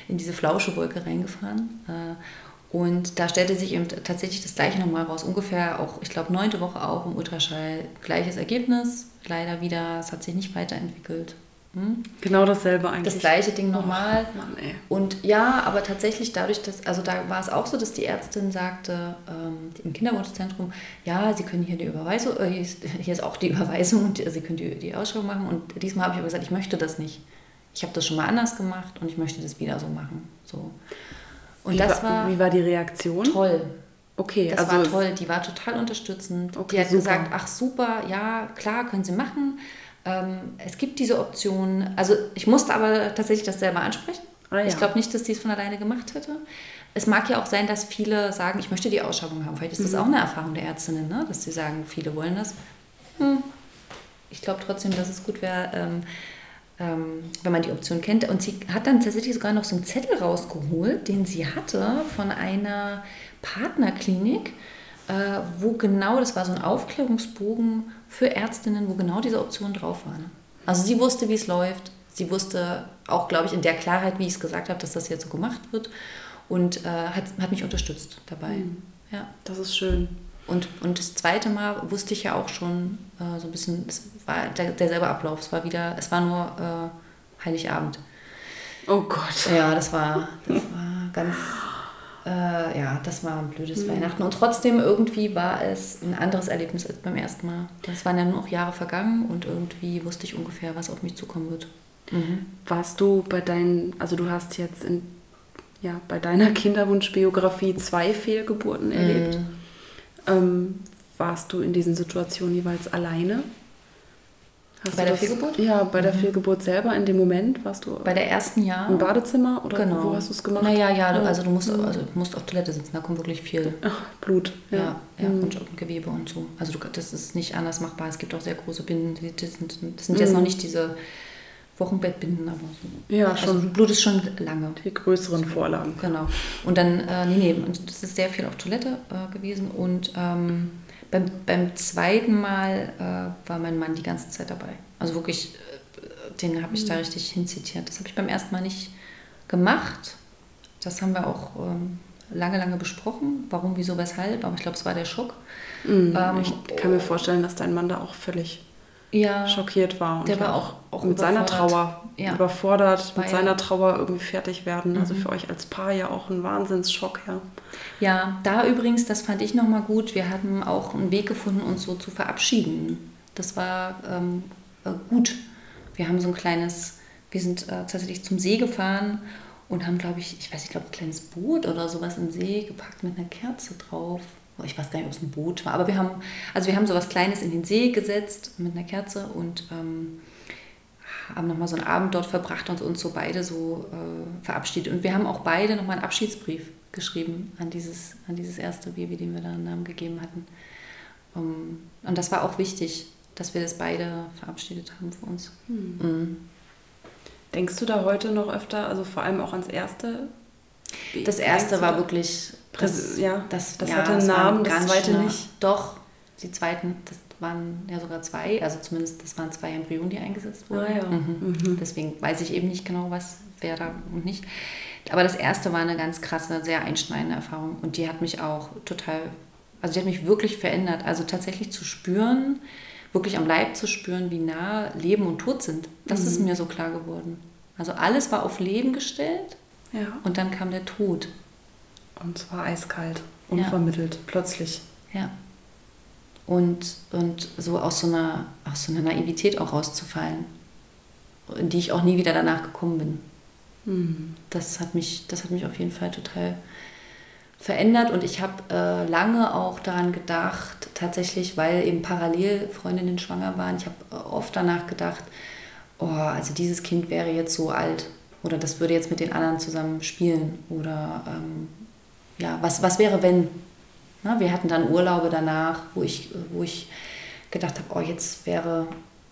in diese Flauschewolke reingefahren. Äh, Und da stellte sich eben tatsächlich das Gleiche nochmal raus. Ungefähr auch, ich glaube, neunte Woche auch im Ultraschall. Gleiches Ergebnis. Leider wieder, es hat sich nicht weiterentwickelt. Hm?
Genau dasselbe eigentlich.
Das gleiche Ding nochmal.
Oh, Mann.
Und ja, aber tatsächlich dadurch, dass, also da war es auch so, dass die Ärztin sagte ähm, im Kinderwunschzentrum, ja, Sie können hier die Überweisung, äh, hier, ist, hier ist auch die Überweisung und Sie können die, die Ausschreibung machen. Und diesmal habe ich aber gesagt, ich möchte das nicht. Ich habe das schon mal anders gemacht und ich möchte das wieder so machen. So. Und
Wie
das
war,
war
wie war die Reaktion?
toll.
Okay,
Das
also
war toll, die war total unterstützend.
Okay,
die hat
super.
gesagt, ach super, ja, klar, können Sie machen. Ähm, es gibt diese Option. Also ich musste aber tatsächlich das selber ansprechen.
Ah, ja.
Ich glaube nicht, dass die es von alleine gemacht hätte. Es mag ja auch sein, dass viele sagen, ich möchte die Ausschreibung haben. Vielleicht ist
Mhm.
das auch eine Erfahrung der Ärztinnen, ne? dass sie sagen, viele wollen das. Hm. Ich glaube trotzdem, dass es gut wäre, ähm, ähm, wenn man die Option kennt. Und sie hat dann tatsächlich sogar noch so einen Zettel rausgeholt, den sie hatte von einer Partnerklinik, äh, wo genau, das war so ein Aufklärungsbogen für Ärztinnen, wo genau diese Optionen drauf waren. Also sie wusste, wie es läuft. Sie wusste auch, glaube ich, in der Klarheit, wie ich es gesagt habe, dass das jetzt so gemacht wird und äh, hat, hat mich unterstützt dabei. Ja.
Das ist schön.
Und, und das zweite Mal wusste ich ja auch schon äh, so ein bisschen, es war der, derselbe Ablauf. Es war wieder, es war nur äh, Heiligabend.
Oh Gott.
Ja, das war, das war ganz, äh, ja, das war ein blödes mhm. Weihnachten. Und trotzdem irgendwie war es ein anderes Erlebnis als beim ersten Mal. Das waren ja nur noch Jahre vergangen und irgendwie wusste ich ungefähr, was auf mich zukommen wird.
Mhm. Warst du bei deinen, also du hast jetzt in, ja, bei deiner Kinderwunschbiografie zwei Fehlgeburten erlebt. Mhm. Ähm, warst du in diesen Situationen jeweils alleine?
Hast bei der das, Fehlgeburt?
Ja, bei der mhm. Fehlgeburt selber in dem Moment warst du.
Bei der ersten ja.
Im Badezimmer oder genau. wo hast du es gemacht?
Naja, ja, ja, also du musst, mhm. also musst auf Toilette sitzen, da kommt wirklich viel.
Ach, Blut.
Ja, ja, ja mhm. und Gewebe und so. Also du, das ist nicht anders machbar. Es gibt auch sehr große Binden, das sind, das sind jetzt mhm. noch nicht diese Wochenbettbinden, aber so.
Ja,
also
schon.
Blut ist schon lange.
Die größeren Vorlagen.
Genau. Und dann, äh, nee, nee, und das ist sehr viel auf Toilette äh, gewesen und ähm, beim, beim zweiten Mal äh, war mein Mann die ganze Zeit dabei. Also wirklich, äh, den habe ich da mhm. richtig hinzitiert. Das habe ich beim ersten Mal nicht gemacht. Das haben wir auch ähm, lange, lange besprochen. Warum, wieso, weshalb. Aber ich glaube, es war der Schock.
Mhm, ähm, ich kann mir vorstellen, dass dein Mann da auch völlig ja, schockiert war.
Und der war auch, auch
mit seiner Trauer ja. überfordert, mit seiner Trauer irgendwie fertig werden. Also mhm. Also für euch als Paar ja auch ein Wahnsinnsschock, ja.
Ja, da übrigens, das fand ich nochmal gut, wir hatten auch einen Weg gefunden, uns so zu verabschieden. Das war ähm, äh, gut. Wir haben so ein kleines, wir sind äh, tatsächlich zum See gefahren und haben, glaube ich, ich weiß nicht, glaube ein kleines Boot oder sowas im See gepackt mit einer Kerze drauf ich weiß gar nicht, ob es ein Boot war, aber wir haben, also wir haben so was Kleines in den See gesetzt mit einer Kerze und ähm, haben nochmal so einen Abend dort verbracht und uns so beide so äh, verabschiedet. Und wir haben auch beide nochmal einen Abschiedsbrief geschrieben an dieses, an dieses erste Baby, dem wir da einen Namen gegeben hatten. Um, und das war auch wichtig, dass wir das beide verabschiedet haben für uns. Hm. Mhm.
Denkst du da heute noch öfter, also vor allem auch ans erste?
Das erste war wirklich
das, ja, das, das ja, hatte einen Namen, das zweite nah. nicht.
Doch, die zweiten, das waren ja sogar zwei, also zumindest das waren zwei Embryonen, die eingesetzt wurden. Ah, ja. mhm. Mhm. Deswegen weiß ich eben nicht genau, was wer da und nicht. Aber das erste war eine ganz krasse, sehr einschneidende Erfahrung und die hat mich auch total, also die hat mich wirklich verändert. Also tatsächlich zu spüren, wirklich am Leib zu spüren, wie nah Leben und Tod sind. Das mhm. ist mir so klar geworden. Also alles war auf Leben gestellt ja. und dann kam der Tod.
Und zwar eiskalt, unvermittelt, ja. plötzlich.
Ja. Und, und so aus so, einer, aus so einer Naivität auch rauszufallen, in die ich auch nie wieder danach gekommen bin. Mhm. Das, hat mich, das hat mich auf jeden Fall total verändert und ich habe äh, lange auch daran gedacht, tatsächlich, weil eben parallel Freundinnen schwanger waren, ich habe äh, oft danach gedacht, oh, also dieses Kind wäre jetzt so alt oder das würde jetzt mit den anderen zusammen spielen oder ähm, ja, was, was wäre, wenn? Na, wir hatten dann Urlaube danach, wo ich, wo ich gedacht habe, oh, jetzt wäre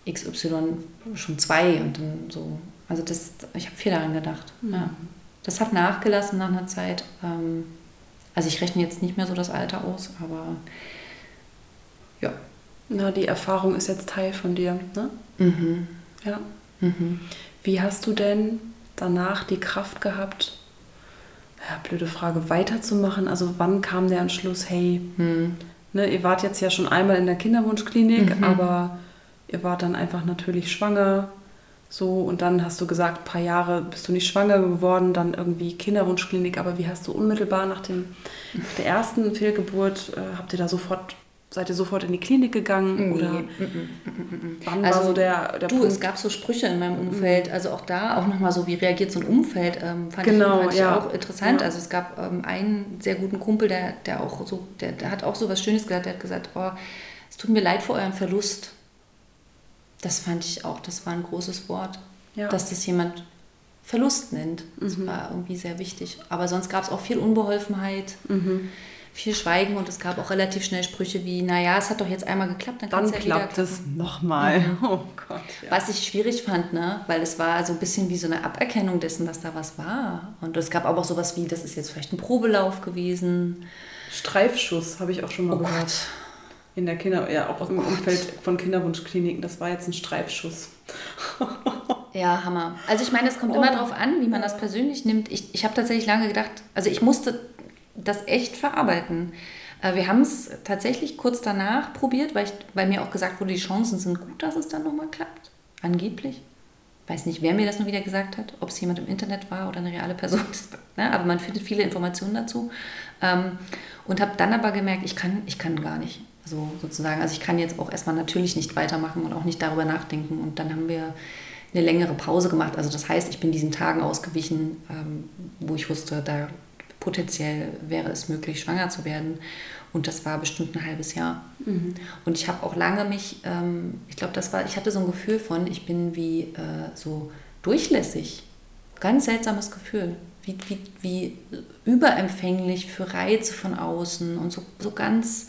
XY schon zwei und dann so. Also das, ich habe viel daran gedacht. Mhm. Ja. Das hat nachgelassen nach einer Zeit. Ähm, also ich rechne jetzt nicht mehr so das Alter aus, aber ja.
Na, die Erfahrung ist jetzt Teil von dir, ne? Mhm. Ja. Mhm. Wie hast du denn danach die Kraft gehabt, ja, blöde Frage, weiterzumachen? Also wann kam der Entschluss, hey, hm. ne, ihr wart jetzt ja schon einmal in der Kinderwunschklinik, mhm. aber ihr wart dann einfach natürlich schwanger. So, und dann hast du gesagt, ein paar Jahre bist du nicht schwanger geworden, dann irgendwie Kinderwunschklinik, aber wie hast du unmittelbar nach, dem, nach der ersten Fehlgeburt, äh, habt ihr da sofort Seid ihr sofort in die Klinik gegangen? Nee. Oder mm, mm,
mm, wann also, war so der, der du, Punkt? es gab so Sprüche in meinem Umfeld, also auch da auch nochmal so, wie reagiert so ein Umfeld, ähm, fand, genau, ich, fand ja. ich auch interessant. Ja. Also es gab ähm, einen sehr guten Kumpel, der, der auch so, der, der hat auch so was Schönes gesagt, der hat gesagt, oh, es tut mir leid vor eurem Verlust. Das fand ich auch, das war ein großes Wort, ja. dass das jemand Verlust nennt. Das mhm. war irgendwie sehr wichtig. Aber sonst gab es auch viel Unbeholfenheit. Mhm viel Schweigen und es gab auch relativ schnell Sprüche wie, naja, es hat doch jetzt einmal geklappt,
dann, dann ja klappt es nochmal. Mhm. Oh
Gott. Ja. Was ich schwierig fand, ne? weil es war so ein bisschen wie so eine Aberkennung dessen, dass da was war. Und es gab aber auch sowas wie, das ist jetzt vielleicht ein Probelauf gewesen.
Streifschuss habe ich auch schon mal oh gehört. Gott. In der Kinder, ja, auch oh im Gott. Umfeld von Kinderwunschkliniken, das war jetzt ein Streifschuss.
ja, Hammer. Also ich meine, es kommt oh. immer darauf an, wie man das persönlich nimmt. Ich, ich habe tatsächlich lange gedacht, also ich musste das echt verarbeiten. Äh, wir haben es tatsächlich kurz danach probiert, weil, ich, weil mir auch gesagt wurde, die Chancen sind gut, dass es dann nochmal klappt. Angeblich. Weiß nicht, wer mir das nur wieder gesagt hat, ob es jemand im Internet war oder eine reale Person. Ne? Aber man findet viele Informationen dazu. Ähm, und habe dann aber gemerkt, ich kann, ich kann gar nicht. So sozusagen. Also ich kann jetzt auch erstmal natürlich nicht weitermachen und auch nicht darüber nachdenken. Und dann haben wir eine längere Pause gemacht. Also das heißt, ich bin diesen Tagen ausgewichen, ähm, wo ich wusste, da potenziell wäre es möglich, schwanger zu werden. Und das war bestimmt ein halbes Jahr. Mhm. Und ich habe auch lange mich, ähm, ich glaube, das war, ich hatte so ein Gefühl von, ich bin wie äh, so durchlässig. Ganz seltsames Gefühl. Wie, wie, wie überempfänglich für Reize von außen und so, so ganz,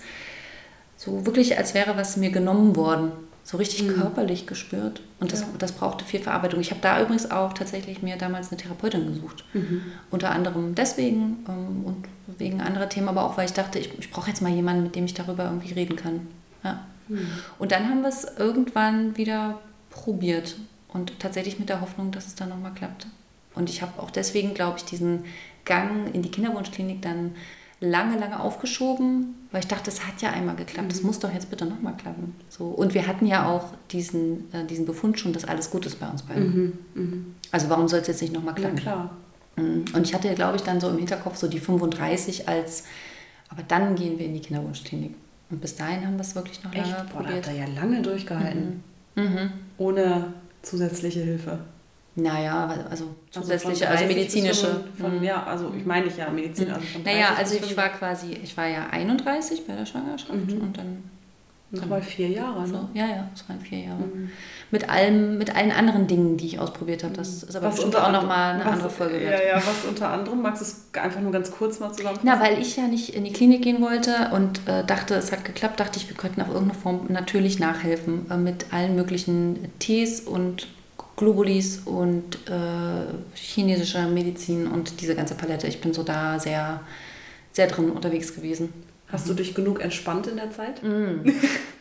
so wirklich, als wäre was mir genommen worden so richtig mhm. körperlich gespürt. Und das, ja. das brauchte viel Verarbeitung. Ich habe da übrigens auch tatsächlich mir damals eine Therapeutin gesucht. Mhm. Unter anderem deswegen ähm, und wegen anderer Themen, aber auch weil ich dachte, ich, ich brauche jetzt mal jemanden, mit dem ich darüber irgendwie reden kann. Ja. Mhm. Und dann haben wir es irgendwann wieder probiert und tatsächlich mit der Hoffnung, dass es dann nochmal klappt. Und ich habe auch deswegen, glaube ich, diesen Gang in die Kinderwunschklinik dann lange, lange aufgeschoben, weil ich dachte, es hat ja einmal geklappt, das mhm. muss doch jetzt bitte nochmal klappen. So. Und wir hatten ja auch diesen, äh, diesen Befund schon, dass alles gut ist bei uns beiden. Mhm. Mhm. Also warum soll es jetzt nicht nochmal klappen? Ja, klar. Mhm. Und ich hatte, glaube ich, dann so im Hinterkopf so die 35 als, aber dann gehen wir in die Kinderwunschklinik. Und bis dahin haben wir es wirklich noch
lange Echt? Boah, probiert. Da hat er ja lange durchgehalten. Mhm. Mhm. Ohne zusätzliche Hilfe.
Naja, also, also zusätzliche, also, also medizinische.
Von, mhm. ja, also ich meine ich ja Medizin.
Also von naja, also ich war quasi, ich war ja 31 bei der Schwangerschaft mhm. und dann.
Nochmal vier Jahre, ne?
ja, ja, es waren vier Jahre. Mhm. Mit, allem, mit allen anderen Dingen, die ich ausprobiert habe. Das ist aber was bestimmt auch nochmal eine was, andere Folge
wert. Ja, ja, was unter anderem? Magst du es einfach nur ganz kurz mal zusammenfassen?
Na, weil ich ja nicht in die Klinik gehen wollte und äh, dachte, es hat geklappt, dachte ich, wir könnten auf irgendeine Form natürlich nachhelfen äh, mit allen möglichen Tees und Globulis und äh, chinesischer Medizin und diese ganze Palette. Ich bin so da sehr, sehr drin unterwegs gewesen.
Hast mhm. du dich genug entspannt in der Zeit? Mm.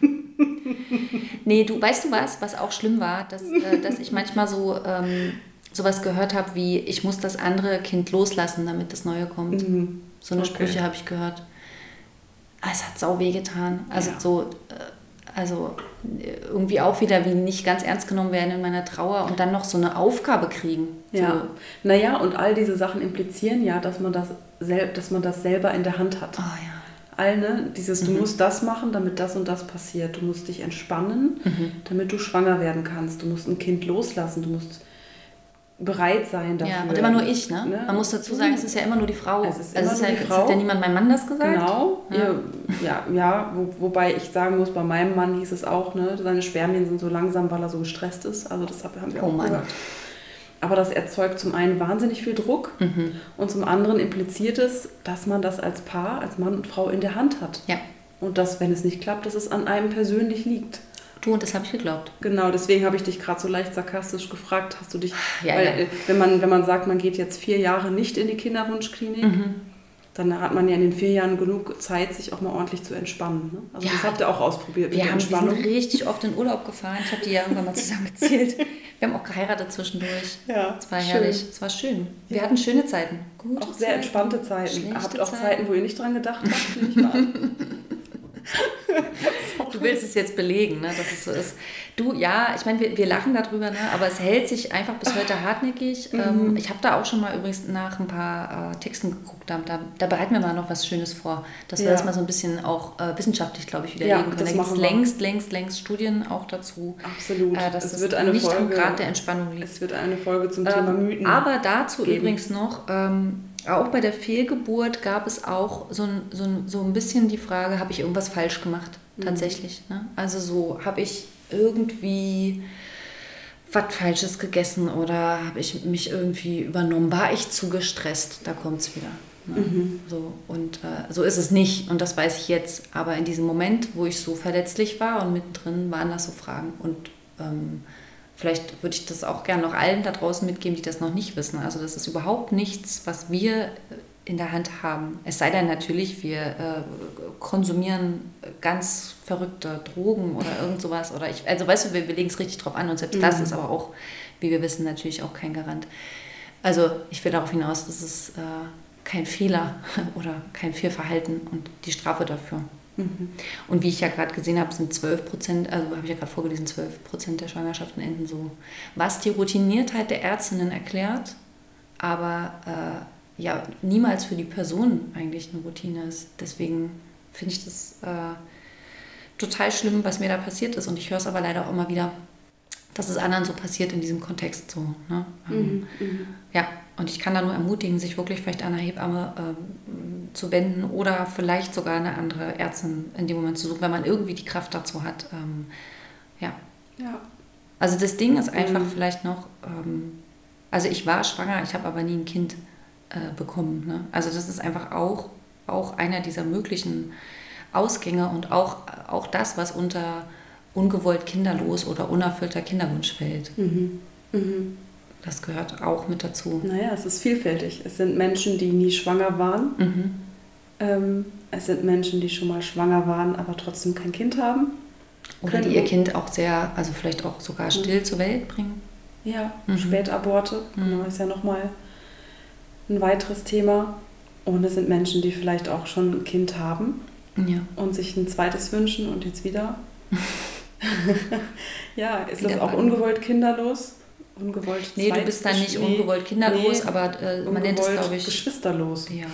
nee, du weißt du was, was auch schlimm war, dass, äh, dass ich manchmal so ähm, sowas gehört habe wie, ich muss das andere Kind loslassen, damit das Neue kommt. Mhm. So eine okay. Sprüche habe ich gehört. Ah, es hat sau weh getan. Also ja. so, äh, also irgendwie auch wieder wie nicht ganz ernst genommen werden in meiner Trauer und dann noch so eine Aufgabe kriegen.
Ja, so. naja, und all diese Sachen implizieren ja, dass man das, sel dass man das selber in der Hand hat.
Oh, ja.
All, ne? Dieses, du mhm. musst das machen, damit das und das passiert. Du musst dich entspannen, mhm. damit du schwanger werden kannst. Du musst ein Kind loslassen. Du musst bereit sein
dafür. Ja, und immer nur ich, ne? ne? Man muss dazu sagen, es ist ja immer nur die Frau. Es ist also also nur ja, die Frau. hat ja niemand meinem Mann das gesagt.
Genau, ja, ja, ja wo, wobei ich sagen muss, bei meinem Mann hieß es auch, ne, seine Spermien sind so langsam, weil er so gestresst ist. Also das haben wir oh auch Mann. gehört. Aber das erzeugt zum einen wahnsinnig viel Druck mhm. und zum anderen impliziert es, dass man das als Paar, als Mann und Frau in der Hand hat.
Ja.
Und dass, wenn es nicht klappt, dass es an einem persönlich liegt.
Du, und das habe ich geglaubt.
Genau, deswegen habe ich dich gerade so leicht sarkastisch gefragt, hast du dich, ja, weil ja. Äh, wenn, man, wenn man sagt, man geht jetzt vier Jahre nicht in die Kinderwunschklinik, mhm. dann hat man ja in den vier Jahren genug Zeit, sich auch mal ordentlich zu entspannen. Ne? Also ja. das habt ihr auch ausprobiert
wir haben, Wir sind richtig oft in Urlaub gefahren, ich habe die ja irgendwann mal zusammengezählt. wir haben auch geheiratet zwischendurch. Ja, es war herrlich, es war schön. Wir hatten schöne Zeiten.
Gute auch sehr Zeiten, entspannte Zeiten. Habt ihr auch Zeiten, wo ihr nicht dran gedacht habt, nehme ich mal
du willst es jetzt belegen, ne, dass es so ist. Du, ja, ich meine, wir, wir lachen darüber, ne, aber es hält sich einfach bis heute hartnäckig. Mhm. Ähm, ich habe da auch schon mal übrigens nach ein paar äh, Texten geguckt. Da, da, bereiten wir mal noch was Schönes vor, dass wir ja. das mal so ein bisschen auch äh, wissenschaftlich, glaube ich, widerlegen ja, können. Da gibt es längst, längst, längst Studien auch dazu.
Absolut.
Äh, dass es das wird eine nicht Folge, am Grad der Entspannung liegt.
Es wird eine Folge zum Thema ähm, Mythen.
Aber dazu geben. übrigens noch, ähm, auch bei der Fehlgeburt gab es auch so ein, so ein, so ein bisschen die Frage, habe ich irgendwas falsch gemacht? Mhm. Tatsächlich. Mhm. Ne? Also so, habe ich irgendwie was Falsches gegessen oder habe ich mich irgendwie übernommen? War ich zu gestresst? Da kommt es wieder. Ne? Mhm. So, und äh, so ist es nicht und das weiß ich jetzt. Aber in diesem Moment, wo ich so verletzlich war und mittendrin, waren das so Fragen. Und ähm, Vielleicht würde ich das auch gerne noch allen da draußen mitgeben, die das noch nicht wissen. Also das ist überhaupt nichts, was wir in der Hand haben. Es sei denn natürlich, wir äh, konsumieren ganz verrückte Drogen oder irgend sowas. Oder ich, also weißt du, wir, wir legen es richtig drauf an und selbst mhm. das ist aber auch, wie wir wissen, natürlich auch kein Garant. Also ich will darauf hinaus, dass es äh, kein Fehler oder kein Fehlverhalten und die Strafe dafür. Mhm. Und wie ich ja gerade gesehen habe, sind 12 Prozent, also habe ich ja gerade vorgelesen, 12 Prozent der Schwangerschaften enden so. Was die Routiniertheit der Ärztinnen erklärt, aber äh, ja niemals für die Person eigentlich eine Routine ist. Deswegen finde ich das äh, total schlimm, was mir da passiert ist. Und ich höre es aber leider auch immer wieder, dass es anderen so passiert in diesem Kontext so. Ne? Mhm, mhm. ja, und ich kann da nur ermutigen, sich wirklich vielleicht an eine Hebamme äh, zu wenden oder vielleicht sogar eine andere Ärztin in dem Moment zu suchen, wenn man irgendwie die Kraft dazu hat. Ähm, ja. ja. Also das Ding ist einfach mhm. vielleicht noch, ähm, also ich war schwanger, ich habe aber nie ein Kind äh, bekommen. Ne? Also das ist einfach auch, auch einer dieser möglichen Ausgänge und auch, auch das, was unter ungewollt kinderlos oder unerfüllter Kinderwunsch fällt. Mhm. Mhm. Das gehört auch mit dazu.
Naja, es ist vielfältig. Es sind Menschen, die nie schwanger waren. Mhm. Ähm, es sind Menschen, die schon mal schwanger waren, aber trotzdem kein Kind haben.
Oder die ihr Kind auch sehr, also vielleicht auch sogar still mhm. zur Welt bringen.
Ja, mhm. Spätaborte, mhm. genau, ist ja nochmal ein weiteres Thema. Und es sind Menschen, die vielleicht auch schon ein Kind haben ja. und sich ein zweites wünschen und jetzt wieder. ja, ist wieder das auch ungewollt kinderlos? ungewollt
Nee, du bist dann nicht ungewollt kinderlos, nee, aber äh, man nennt es, glaube ich.
Geschwisterlos.
Ja.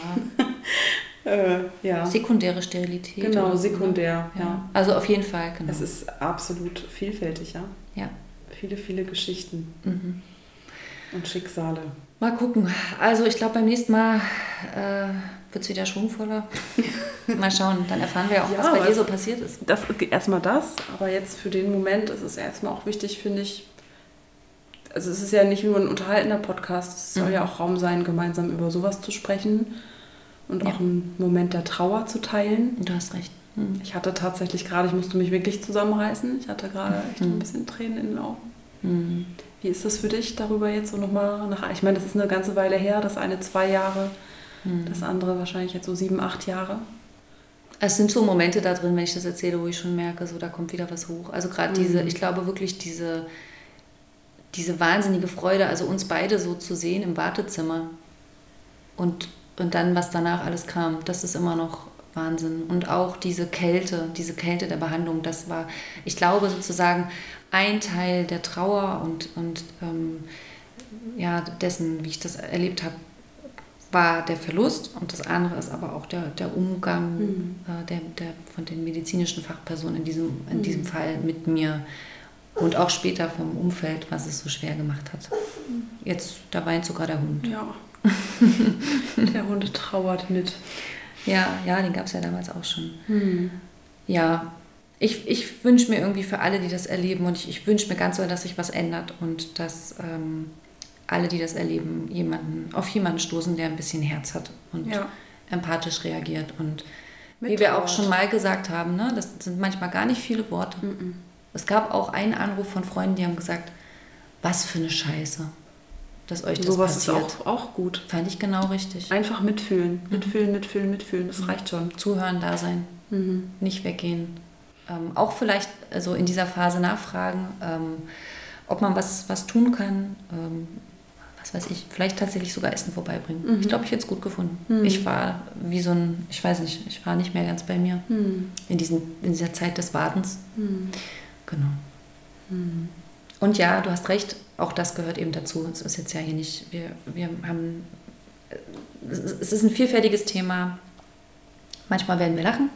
äh, ja. Sekundäre Sterilität.
Genau, sekundär, so, ne? ja.
Also auf jeden Fall, genau.
Es ist absolut vielfältig, ja.
Ja.
Viele, viele Geschichten. Mhm. Und Schicksale.
Mal gucken. Also ich glaube, beim nächsten Mal äh, wird es wieder schwungvoller. mal schauen, dann erfahren wir auch, ja, was bei dir so passiert ist.
Das, erstmal das, aber jetzt für den Moment ist es erstmal auch wichtig, finde ich, also es ist ja nicht nur ein unterhaltender Podcast, es soll mhm. ja auch Raum sein, gemeinsam über sowas zu sprechen und ja. auch einen Moment der Trauer zu teilen.
Du hast recht.
Mhm. Ich hatte tatsächlich gerade, ich musste mich wirklich zusammenreißen. Ich hatte gerade echt mhm. ein bisschen Tränen in den Augen. Wie ist das für dich darüber jetzt so nochmal nach? Ich meine, das ist eine ganze Weile her, das eine zwei Jahre, mhm. das andere wahrscheinlich jetzt so sieben, acht Jahre.
Es sind so Momente da drin, wenn ich das erzähle, wo ich schon merke, so da kommt wieder was hoch. Also gerade diese, mhm. ich glaube wirklich diese diese wahnsinnige Freude, also uns beide so zu sehen im Wartezimmer und, und dann, was danach alles kam, das ist immer noch Wahnsinn. Und auch diese Kälte, diese Kälte der Behandlung, das war, ich glaube, sozusagen ein Teil der Trauer und, und ähm, ja, dessen, wie ich das erlebt habe, war der Verlust und das andere ist aber auch der, der Umgang mhm. äh, der, der, von den medizinischen Fachpersonen in diesem, in mhm. diesem Fall mit mir und auch später vom Umfeld, was es so schwer gemacht hat. Jetzt, da weint sogar der Hund.
Ja. der Hund trauert mit.
Ja, ja, den gab es ja damals auch schon. Hm. Ja, ich, ich wünsche mir irgendwie für alle, die das erleben, und ich, ich wünsche mir ganz so, dass sich was ändert und dass ähm, alle, die das erleben, jemanden, auf jemanden stoßen, der ein bisschen Herz hat und ja. empathisch reagiert. Und Mit wie wir auch schon mal gesagt haben, ne, das sind manchmal gar nicht viele Worte. Mm -mm. Es gab auch einen Anruf von Freunden, die haben gesagt, was für eine Scheiße, dass euch das Sowas passiert.
ist auch, auch gut.
Fand ich genau richtig.
Einfach mitfühlen, mhm. mitfühlen, mitfühlen, mitfühlen, das mhm. reicht schon.
Zuhören, da sein, mhm. nicht weggehen. Ähm, auch vielleicht also in dieser Phase nachfragen, ähm, ob man was, was tun kann. Ähm, was weiß ich, vielleicht tatsächlich sogar Essen vorbeibringen. Mhm. Ich glaube, ich hätte es gut gefunden. Mhm. Ich war wie so ein, ich weiß nicht, ich war nicht mehr ganz bei mir mhm. in, diesen, in dieser Zeit des Wartens. Mhm. Genau. Mhm. Und ja, du hast recht, auch das gehört eben dazu. Es ist jetzt ja hier nicht, wir, wir haben, es ist ein vielfältiges Thema. Manchmal werden wir lachen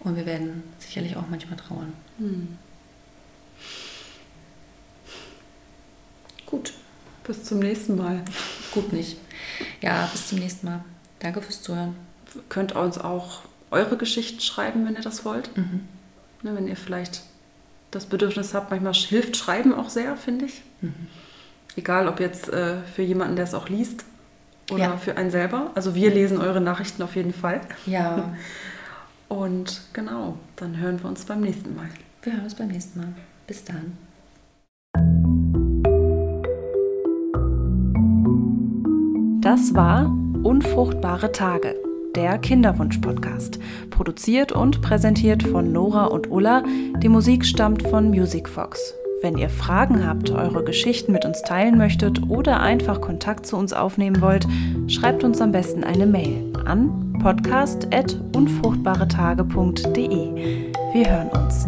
und wir werden sicherlich auch manchmal trauern. Mhm.
Gut. Bis zum nächsten Mal.
Gut nicht. Ja, bis zum nächsten Mal. Danke fürs Zuhören.
Ihr könnt uns auch eure Geschichten schreiben, wenn ihr das wollt. Mhm. Ne, wenn ihr vielleicht das Bedürfnis habt. Manchmal hilft Schreiben auch sehr, finde ich. Mhm. Egal, ob jetzt äh, für jemanden, der es auch liest oder ja. für einen selber. Also wir lesen eure Nachrichten auf jeden Fall.
Ja.
Und genau, dann hören wir uns beim nächsten Mal.
Wir hören uns beim nächsten Mal. Bis dann.
Das war Unfruchtbare Tage der Kinderwunsch-Podcast. Produziert und präsentiert von Nora und Ulla. Die Musik stammt von Music Fox.
Wenn ihr Fragen habt, eure Geschichten mit uns teilen möchtet oder einfach Kontakt zu uns aufnehmen wollt, schreibt uns am besten eine Mail an podcast.unfruchtbaretage.de. Wir hören uns.